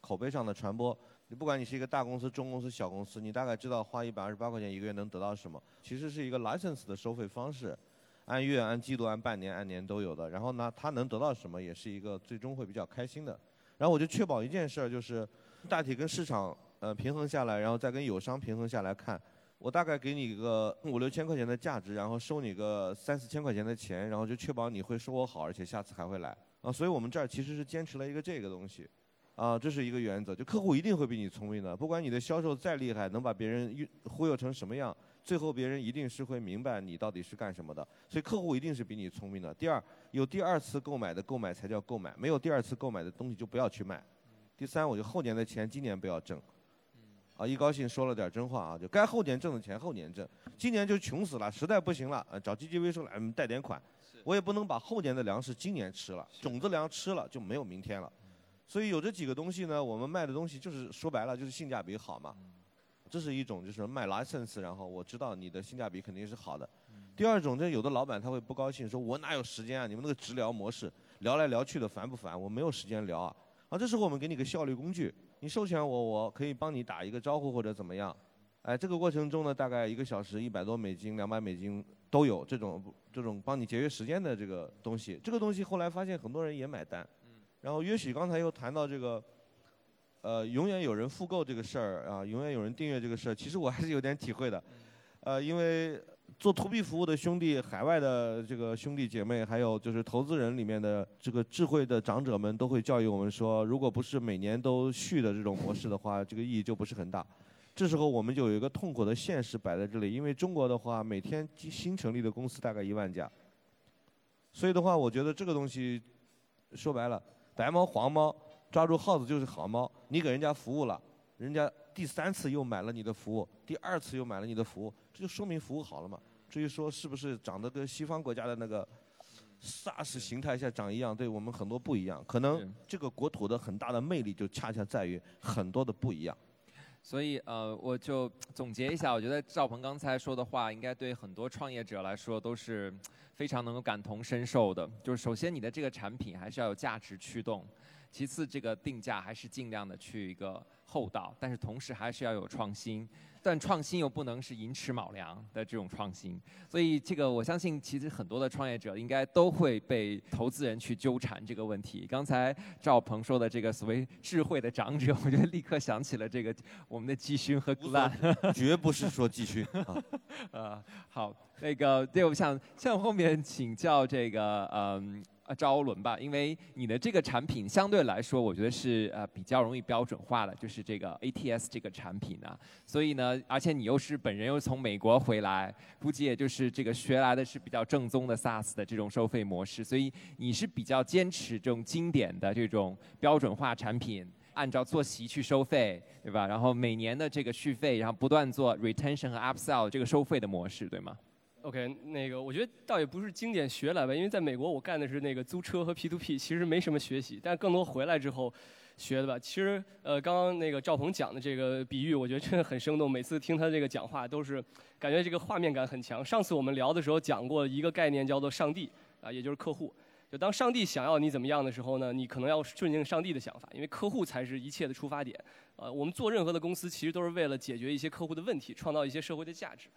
口碑上的传播。你不管你是一个大公司、中公司、小公司，你大概知道花一百二十八块钱一个月能得到什么。其实是一个 license 的收费方式，按月、按季度、按半年、按年都有的。然后呢，他能得到什么，也是一个最终会比较开心的。然后我就确保一件事儿，就是大体跟市场呃平衡下来，然后再跟友商平衡下来看，我大概给你一个五六千块钱的价值，然后收你个三四千块钱的钱，然后就确保你会收我好，而且下次还会来啊。所以我们这儿其实是坚持了一个这个东西，啊，这是一个原则，就客户一定会比你聪明的，不管你的销售再厉害，能把别人忽悠成什么样。最后别人一定是会明白你到底是干什么的，所以客户一定是比你聪明的。第二，有第二次购买的购买才叫购买，没有第二次购买的东西就不要去买。第三，我就后年的钱今年不要挣。啊，一高兴说了点真话啊，就该后年挣的钱后年挣，今年就穷死了，实在不行了，啊，找 GGV 说来贷点款，我也不能把后年的粮食今年吃了，种子粮吃了就没有明天了。所以有这几个东西呢，我们卖的东西就是说白了就是性价比好嘛。这是一种，就是卖 license，然后我知道你的性价比肯定是好的。第二种，这有的老板他会不高兴，说我哪有时间啊？你们那个直聊模式，聊来聊去的烦不烦？我没有时间聊啊。啊，这时候我们给你个效率工具，你授权我，我可以帮你打一个招呼或者怎么样。哎，这个过程中呢，大概一个小时一百多美金、两百美金都有这种这种帮你节约时间的这个东西。这个东西后来发现很多人也买单。然后约许刚才又谈到这个。呃，永远有人复购这个事儿啊，永远有人订阅这个事儿，其实我还是有点体会的。呃，因为做 to B 服务的兄弟，海外的这个兄弟姐妹，还有就是投资人里面的这个智慧的长者们，都会教育我们说，如果不是每年都续的这种模式的话，这个意义就不是很大。这时候我们就有一个痛苦的现实摆在这里，因为中国的话，每天新成立的公司大概一万家，所以的话，我觉得这个东西说白了，白猫黄猫。抓住耗子就是好猫，你给人家服务了，人家第三次又买了你的服务，第二次又买了你的服务，这就说明服务好了嘛。至于说是不是长得跟西方国家的那个 SaaS 形态下长一样，对我们很多不一样。可能这个国土的很大的魅力就恰恰在于很多的不一样。所以呃，我就总结一下，我觉得赵鹏刚才说的话，应该对很多创业者来说都是非常能够感同身受的。就是首先你的这个产品还是要有价值驱动。其次，这个定价还是尽量的去一个厚道，但是同时还是要有创新，但创新又不能是寅吃卯粮的这种创新。所以，这个我相信，其实很多的创业者应该都会被投资人去纠缠这个问题。刚才赵鹏说的这个所谓智慧的长者，我觉得立刻想起了这个我们的季勋和 Glen，绝不是说季勋啊。好，那个对，我想向后面请教这个嗯。赵欧伦吧，因为你的这个产品相对来说，我觉得是呃比较容易标准化的，就是这个 ATS 这个产品呢。所以呢，而且你又是本人又从美国回来，估计也就是这个学来的是比较正宗的 SaaS 的这种收费模式，所以你是比较坚持这种经典的这种标准化产品，按照坐席去收费，对吧？然后每年的这个续费，然后不断做 retention 和 upsell 这个收费的模式，对吗？OK，那个我觉得倒也不是经典学来吧，因为在美国我干的是那个租车和 P2P，其实没什么学习，但更多回来之后学的吧。其实呃，刚刚那个赵鹏讲的这个比喻，我觉得真的很生动。每次听他这个讲话，都是感觉这个画面感很强。上次我们聊的时候讲过一个概念，叫做上帝啊，也就是客户。就当上帝想要你怎么样的时候呢，你可能要顺应上帝的想法，因为客户才是一切的出发点。呃，我们做任何的公司，其实都是为了解决一些客户的问题，创造一些社会的价值。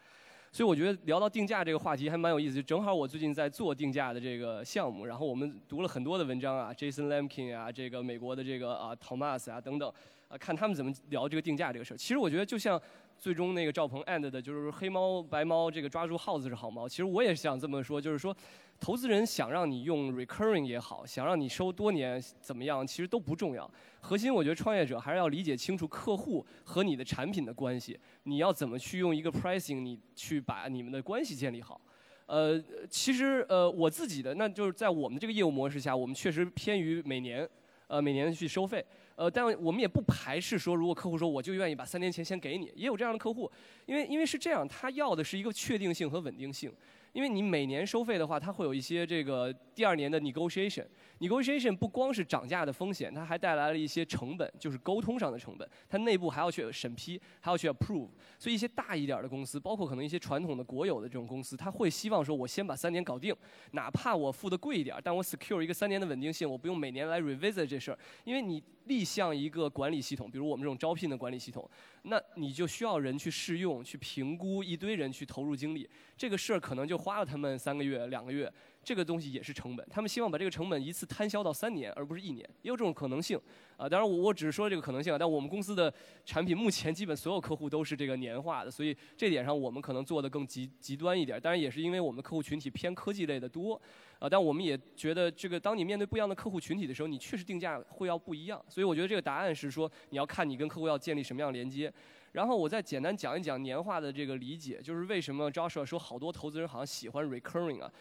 所以我觉得聊到定价这个话题还蛮有意思，就正好我最近在做定价的这个项目，然后我们读了很多的文章啊，Jason Lamkin 啊，这个美国的这个啊 Thomas 啊等等，啊看他们怎么聊这个定价这个事儿。其实我觉得就像最终那个赵鹏 end 的就是黑猫白猫这个抓住耗子是好猫，其实我也想这么说，就是说。投资人想让你用 recurring 也好，想让你收多年怎么样，其实都不重要。核心我觉得创业者还是要理解清楚客户和你的产品的关系。你要怎么去用一个 pricing，你去把你们的关系建立好。呃，其实呃我自己的那就是在我们这个业务模式下，我们确实偏于每年呃每年去收费。呃，但我们也不排斥说，如果客户说我就愿意把三年钱先给你，也有这样的客户，因为因为是这样，他要的是一个确定性和稳定性。因为你每年收费的话，它会有一些这个第二年的 negotiation。Negotiation 不光是涨价的风险，它还带来了一些成本，就是沟通上的成本。它内部还要去审批，还要去 approve。所以一些大一点的公司，包括可能一些传统的国有的这种公司，他会希望说，我先把三年搞定，哪怕我付的贵一点，但我 secure 一个三年的稳定性，我不用每年来 revisit 这事儿。因为你立项一个管理系统，比如我们这种招聘的管理系统，那你就需要人去试用、去评估，一堆人去投入精力，这个事儿可能就花了他们三个月、两个月。这个东西也是成本，他们希望把这个成本一次摊销到三年，而不是一年，也有这种可能性。啊，当然我我只是说这个可能性啊，但我们公司的产品目前基本所有客户都是这个年化的，所以这点上我们可能做的更极极端一点。当然也是因为我们客户群体偏科技类的多，啊，但我们也觉得这个当你面对不一样的客户群体的时候，你确实定价会要不一样。所以我觉得这个答案是说，你要看你跟客户要建立什么样的连接。然后我再简单讲一讲年化的这个理解，就是为什么 Joshua 说好多投资人好像喜欢 recurring 啊。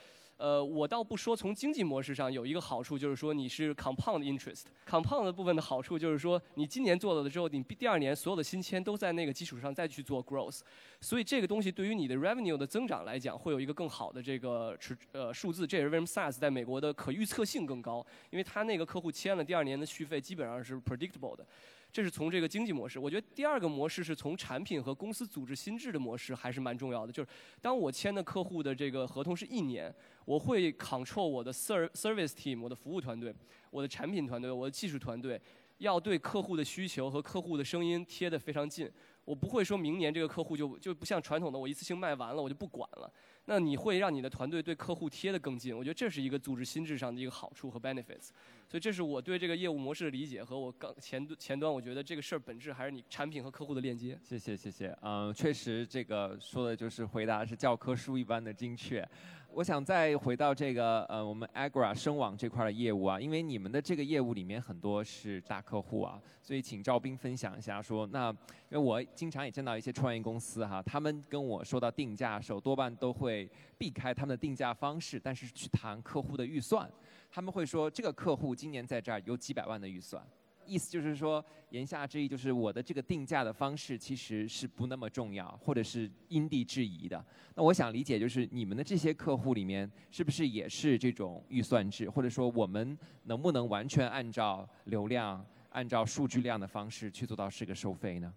呃，我倒不说从经济模式上有一个好处，就是说你是 compound interest。compound 的部分的好处就是说，你今年做了的之后，你第二年所有的新签都在那个基础上再去做 growth。所以这个东西对于你的 revenue 的增长来讲，会有一个更好的这个持呃数字。这也是为什么 SaaS 在美国的可预测性更高，因为他那个客户签了第二年的续费基本上是 predictable 的。这是从这个经济模式，我觉得第二个模式是从产品和公司组织心智的模式，还是蛮重要的。就是当我签的客户的这个合同是一年，我会 control 我的 service team，我的服务团队，我的产品团队，我的技术团队，要对客户的需求和客户的声音贴得非常近。我不会说明年这个客户就就不像传统的我一次性卖完了我就不管了。那你会让你的团队对客户贴得更近，我觉得这是一个组织心智上的一个好处和 benefits。所以这是我对这个业务模式的理解和我刚前前端，我觉得这个事儿本质还是你产品和客户的链接。谢谢谢谢，嗯，确实这个说的就是回答是教科书一般的精确。我想再回到这个呃我们 Agra 声网这块的业务啊，因为你们的这个业务里面很多是大客户啊，所以请赵斌分享一下说，那因为我经常也见到一些创业公司哈，他们跟我说到定价的时候，多半都会避开他们的定价方式，但是去谈客户的预算。他们会说，这个客户今年在这儿有几百万的预算，意思就是说，言下之意就是我的这个定价的方式其实是不那么重要，或者是因地制宜的。那我想理解，就是你们的这些客户里面，是不是也是这种预算制，或者说我们能不能完全按照流量、按照数据量的方式去做到是个收费呢？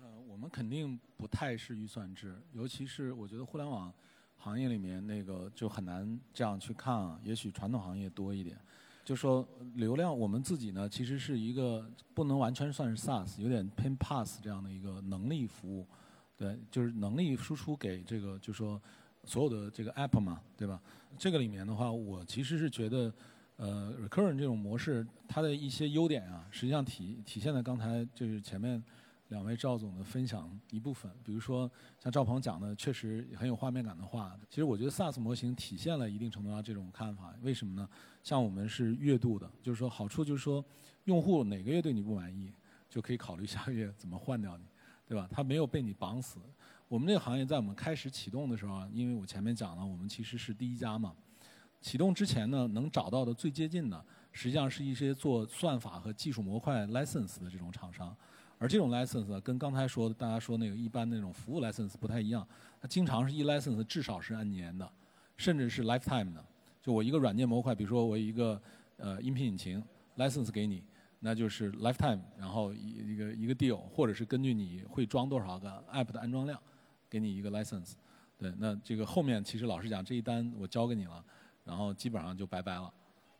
呃，我们肯定不太是预算制，尤其是我觉得互联网。行业里面那个就很难这样去看啊，也许传统行业多一点。就说流量，我们自己呢其实是一个不能完全算是 SaaS，有点偏 PaaS 这样的一个能力服务，对，就是能力输出给这个就说所有的这个 App 嘛，对吧？这个里面的话，我其实是觉得，呃，Recurrent 这种模式它的一些优点啊，实际上体体现在刚才就是前面。两位赵总的分享一部分，比如说像赵鹏讲的，确实很有画面感的话。其实我觉得 SaaS 模型体现了一定程度上这种看法。为什么呢？像我们是月度的，就是说好处就是说，用户哪个月对你不满意，就可以考虑下个月怎么换掉你，对吧？他没有被你绑死。我们这个行业在我们开始启动的时候啊，因为我前面讲了，我们其实是第一家嘛。启动之前呢，能找到的最接近的，实际上是一些做算法和技术模块 license 的这种厂商。而这种 license 跟刚才说的大家说那个一般那种服务 license 不太一样，它经常是一 license 至少是按年的，甚至是 lifetime 的。就我一个软件模块，比如说我一个呃音频引擎 license 给你，那就是 lifetime，然后一一个一个 deal，或者是根据你会装多少个 app 的安装量，给你一个 license。对，那这个后面其实老实讲，这一单我交给你了，然后基本上就拜拜了，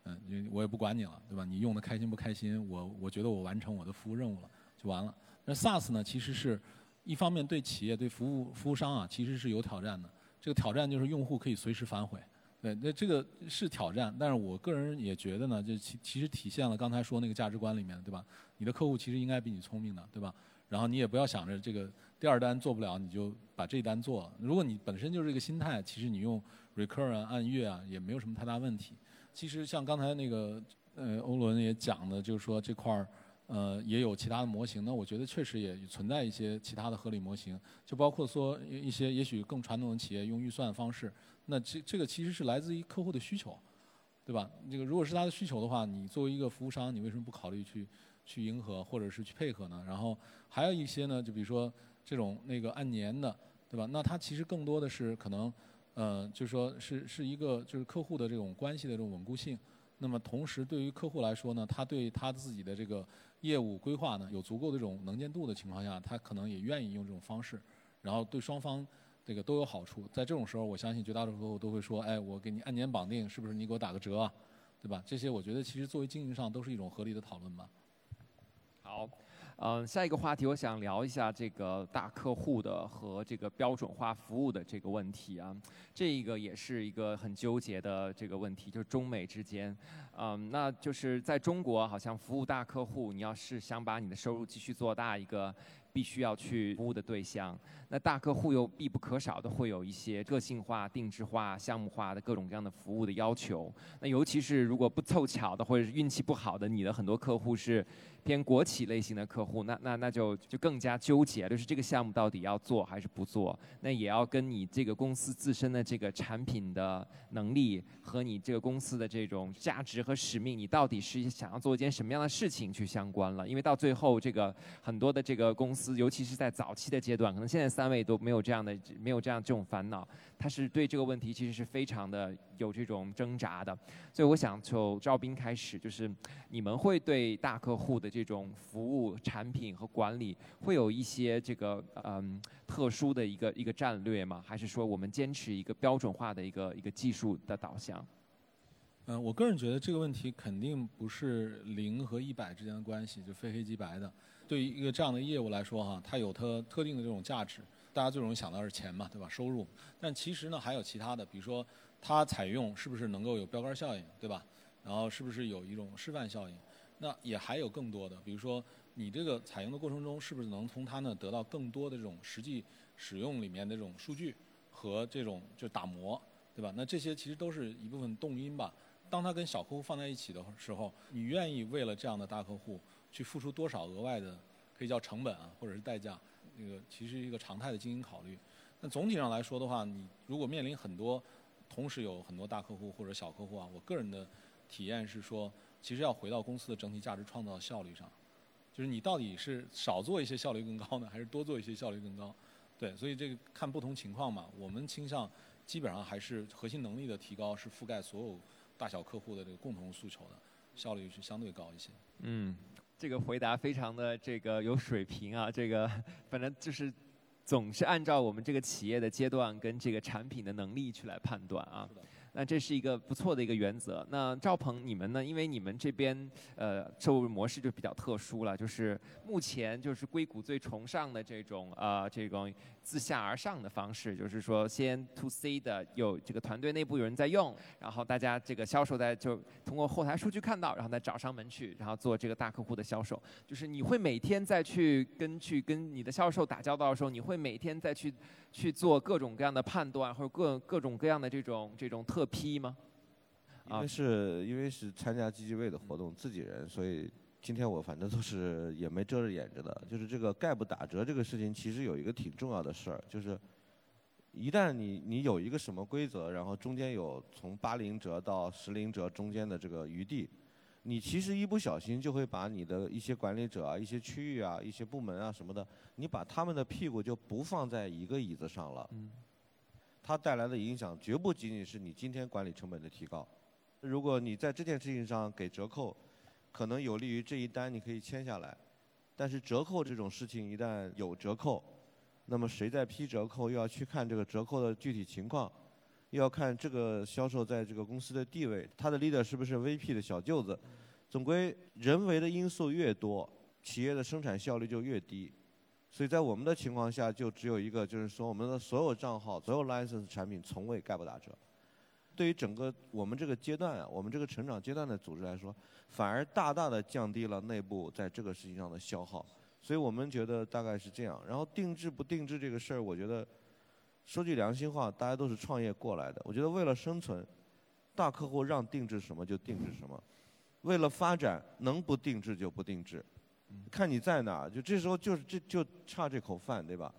嗯，因为我也不管你了，对吧？你用的开心不开心，我我觉得我完成我的服务任务了。完了。那 SaaS 呢？其实是一方面对企业、对服务服务商啊，其实是有挑战的。这个挑战就是用户可以随时反悔。对，那这个是挑战。但是我个人也觉得呢，就其其实体现了刚才说那个价值观里面，对吧？你的客户其实应该比你聪明的，对吧？然后你也不要想着这个第二单做不了，你就把这单做了。如果你本身就是这个心态，其实你用 recur 啊、按月啊，也没有什么太大问题。其实像刚才那个呃欧伦也讲的，就是说这块儿。呃，也有其他的模型。那我觉得确实也存在一些其他的合理模型，就包括说一些也许更传统的企业用预算方式。那这这个其实是来自于客户的需求，对吧？这个如果是他的需求的话，你作为一个服务商，你为什么不考虑去去迎合或者是去配合呢？然后还有一些呢，就比如说这种那个按年的，对吧？那它其实更多的是可能，呃，就是说是是一个就是客户的这种关系的这种稳固性。那么同时对于客户来说呢，他对他自己的这个业务规划呢有足够的这种能见度的情况下，他可能也愿意用这种方式，然后对双方。这个都有好处，在这种时候，我相信绝大多数客户都会说：“哎，我给你按年绑定，是不是你给我打个折啊？对吧？”这些我觉得其实作为经营上都是一种合理的讨论吧。好，嗯，下一个话题我想聊一下这个大客户的和这个标准化服务的这个问题啊，这个也是一个很纠结的这个问题，就是中美之间，嗯，那就是在中国好像服务大客户，你要是想把你的收入继续做大一个。必须要去服务的对象，那大客户又必不可少的会有一些个性化、定制化、项目化的各种各样的服务的要求。那尤其是如果不凑巧的或者是运气不好的，你的很多客户是。偏国企类型的客户，那那那就就更加纠结，就是这个项目到底要做还是不做？那也要跟你这个公司自身的这个产品的能力和你这个公司的这种价值和使命，你到底是想要做一件什么样的事情去相关了？因为到最后，这个很多的这个公司，尤其是在早期的阶段，可能现在三位都没有这样的没有这样这种烦恼。他是对这个问题其实是非常的有这种挣扎的，所以我想从赵斌开始，就是你们会对大客户的这种服务、产品和管理会有一些这个嗯特殊的一个一个战略吗？还是说我们坚持一个标准化的一个一个技术的导向？嗯，我个人觉得这个问题肯定不是零和一百之间的关系，就非黑即白的。对于一个这样的业务来说，哈，它有它特定的这种价值。大家最容易想到是钱嘛，对吧？收入，但其实呢还有其他的，比如说它采用是不是能够有标杆效应，对吧？然后是不是有一种示范效应？那也还有更多的，比如说你这个采用的过程中，是不是能从它呢得到更多的这种实际使用里面的这种数据和这种就打磨，对吧？那这些其实都是一部分动因吧。当它跟小客户放在一起的时候，你愿意为了这样的大客户去付出多少额外的可以叫成本啊，或者是代价？那个其实一个常态的经营考虑，那总体上来说的话，你如果面临很多，同时有很多大客户或者小客户啊，我个人的体验是说，其实要回到公司的整体价值创造效率上，就是你到底是少做一些效率更高呢，还是多做一些效率更高？对，所以这个看不同情况嘛，我们倾向基本上还是核心能力的提高是覆盖所有大小客户的这个共同诉求的，效率是相对高一些。嗯。这个回答非常的这个有水平啊，这个 反正就是总是按照我们这个企业的阶段跟这个产品的能力去来判断啊。那这是一个不错的一个原则。那赵鹏，你们呢？因为你们这边呃收入模式就比较特殊了，就是目前就是硅谷最崇尚的这种呃这种自下而上的方式，就是说先 to C 的有这个团队内部有人在用，然后大家这个销售在就通过后台数据看到，然后再找上门去，然后做这个大客户的销售。就是你会每天再去跟去跟你的销售打交道的时候，你会每天再去。去做各种各样的判断，或者各各种各样的这种这种特批吗？因为是因为是参加 g g 位的活动，自己人，所以今天我反正都是也没遮着掩着的。就是这个概不打折这个事情，其实有一个挺重要的事儿，就是一旦你你有一个什么规则，然后中间有从八零折到十零折中间的这个余地。你其实一不小心就会把你的一些管理者啊、一些区域啊、一些部门啊什么的，你把他们的屁股就不放在一个椅子上了。嗯。它带来的影响绝不仅仅是你今天管理成本的提高。如果你在这件事情上给折扣，可能有利于这一单你可以签下来。但是折扣这种事情一旦有折扣，那么谁在批折扣又要去看这个折扣的具体情况，又要看这个销售在这个公司的地位，他的 leader 是不是 VP 的小舅子。总归人为的因素越多，企业的生产效率就越低。所以在我们的情况下，就只有一个，就是说我们的所有账号、所有 license 产品从未概不打折。对于整个我们这个阶段啊，我们这个成长阶段的组织来说，反而大大的降低了内部在这个事情上的消耗。所以我们觉得大概是这样。然后定制不定制这个事儿，我觉得说句良心话，大家都是创业过来的。我觉得为了生存，大客户让定制什么就定制什么。为了发展，能不定制就不定制，看你在哪，就这时候就是这就差这口饭，对吧？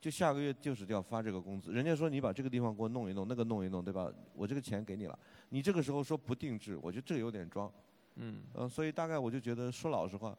就下个月就是要发这个工资，人家说你把这个地方给我弄一弄，那个弄一弄，对吧？我这个钱给你了，你这个时候说不定制，我觉得这个有点装。嗯嗯，所以大概我就觉得说老实话，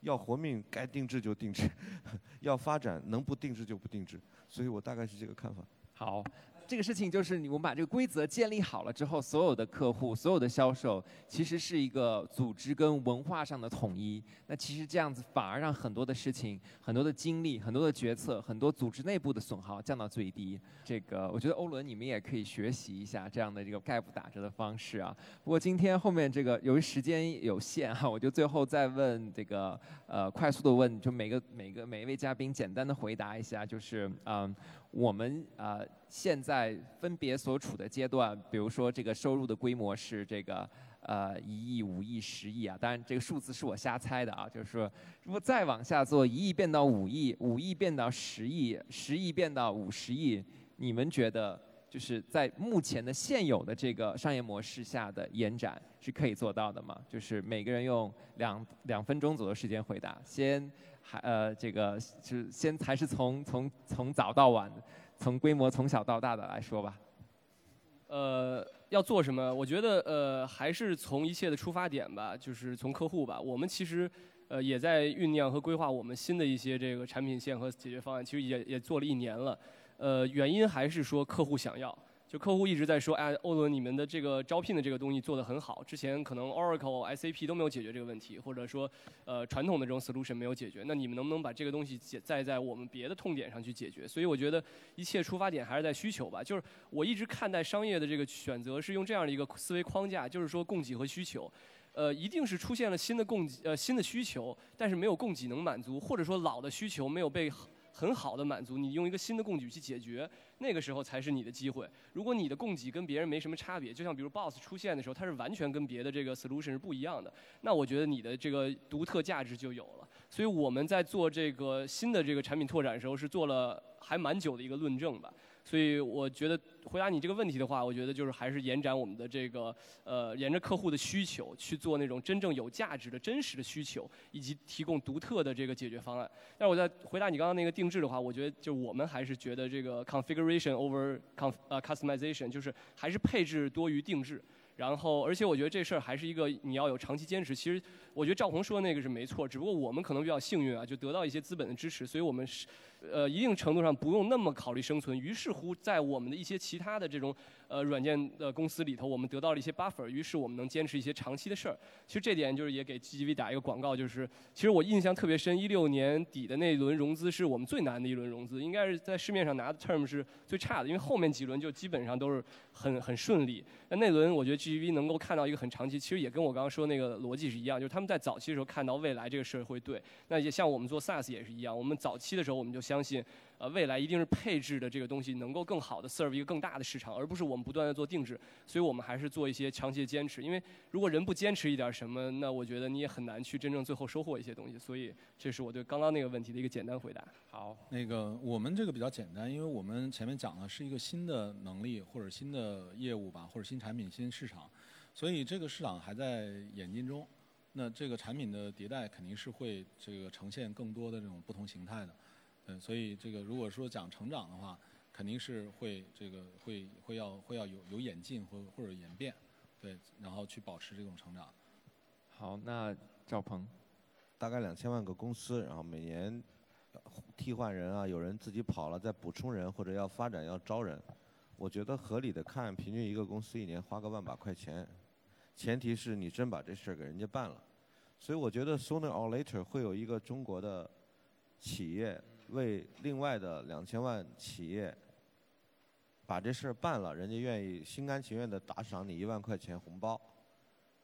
要活命该定制就定制，要发展能不定制就不定制，所以我大概是这个看法。好，这个事情就是你我们把这个规则建立好了之后，所有的客户、所有的销售，其实是一个组织跟文化上的统一。那其实这样子反而让很多的事情、很多的精力、很多的决策、很多组织内部的损耗降到最低。这个我觉得欧伦你们也可以学习一下这样的这个概不打折的方式啊。不过今天后面这个由于时间有限哈，我就最后再问这个呃快速的问，就每个每个每一位嘉宾简单的回答一下，就是嗯。我们啊、呃现在分别所处的阶段，比如说这个收入的规模是这个呃一亿、五亿、十亿啊，当然这个数字是我瞎猜的啊，就是说如果再往下做，一亿变到五亿，五亿变到十亿，十亿变到五十亿，你们觉得就是在目前的现有的这个商业模式下的延展是可以做到的吗？就是每个人用两两分钟左右时间回答，先。还呃，这个是先还是从从从早到晚，从规模从小到大的来说吧。呃，要做什么？我觉得呃，还是从一切的出发点吧，就是从客户吧。我们其实呃也在酝酿和规划我们新的一些这个产品线和解决方案，其实也也做了一年了。呃，原因还是说客户想要。就客户一直在说，哎，欧伦，你们的这个招聘的这个东西做得很好，之前可能 Oracle、SAP 都没有解决这个问题，或者说，呃，传统的这种 solution 没有解决，那你们能不能把这个东西解再在我们别的痛点上去解决？所以我觉得一切出发点还是在需求吧。就是我一直看待商业的这个选择是用这样的一个思维框架，就是说供给和需求。呃，一定是出现了新的供给，呃，新的需求，但是没有供给能满足，或者说老的需求没有被很好的满足，你用一个新的供给去解决，那个时候才是你的机会。如果你的供给跟别人没什么差别，就像比如 Boss 出现的时候，它是完全跟别的这个 solution 是不一样的，那我觉得你的这个独特价值就有了。所以我们在做这个新的这个产品拓展的时候，是做了还蛮久的一个论证吧。所以我觉得回答你这个问题的话，我觉得就是还是延展我们的这个呃，沿着客户的需求去做那种真正有价值的真实的需求，以及提供独特的这个解决方案。但是我在回答你刚刚那个定制的话，我觉得就我们还是觉得这个 configuration over conf 呃 customization，就是还是配置多于定制。然后，而且我觉得这事儿还是一个你要有长期坚持。其实，我觉得赵红说的那个是没错，只不过我们可能比较幸运啊，就得到一些资本的支持，所以我们是，呃，一定程度上不用那么考虑生存。于是乎，在我们的一些其他的这种呃软件的公司里头，我们得到了一些 buffer，于是我们能坚持一些长期的事儿。其实这点就是也给 GGV 打一个广告，就是其实我印象特别深，一六年底的那轮融资是我们最难的一轮融资，应该是在市面上拿的 term 是最差的，因为后面几轮就基本上都是很很顺利。那那轮我觉得 GGV 能够看到一个很长期，其实也跟我刚刚说那个逻辑是一样，就是他们在早期的时候看到未来这个事儿会对。那也像我们做 SaaS 也是一样，我们早期的时候我们就相相信，呃，未来一定是配置的这个东西能够更好的 serve 一个更大的市场，而不是我们不断的做定制。所以我们还是做一些长期的坚持，因为如果人不坚持一点什么，那我觉得你也很难去真正最后收获一些东西。所以这是我对刚刚那个问题的一个简单回答。好，那个我们这个比较简单，因为我们前面讲的是一个新的能力或者新的业务吧，或者新产品、新市场，所以这个市场还在演进中。那这个产品的迭代肯定是会这个呈现更多的这种不同形态的，嗯，所以这个如果说讲成长的话，肯定是会这个会会要会要有有演进或或者演变，对，然后去保持这种成长。好，那赵鹏，大概两千万个公司，然后每年呃替换人啊，有人自己跑了再补充人，或者要发展要招人，我觉得合理的看，平均一个公司一年花个万把块钱，前提是你真把这事儿给人家办了。所以我觉得 sooner or later 会有一个中国的企业为另外的两千万企业把这事儿办了，人家愿意心甘情愿的打赏你一万块钱红包，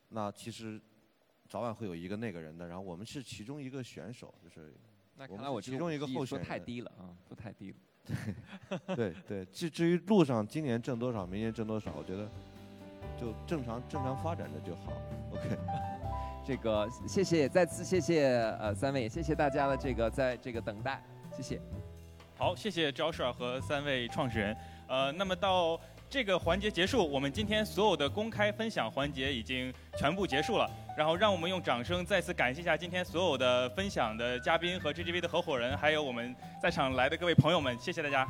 那其实早晚会有一个那个人的。然后我们是其中一个选手，就是那看我其中一个50亿说候选人。太低了啊，说太低了。对对，至至于路上今年挣多少，明年挣多少，我觉得就正常正常发展着就好。OK。这个谢谢，再次谢谢呃三位，也谢谢大家的这个在这个等待，谢谢。好，谢谢 Josh 和三位创始人。呃，那么到这个环节结束，我们今天所有的公开分享环节已经全部结束了。然后让我们用掌声再次感谢一下今天所有的分享的嘉宾和 GGV 的合伙人，还有我们在场来的各位朋友们，谢谢大家。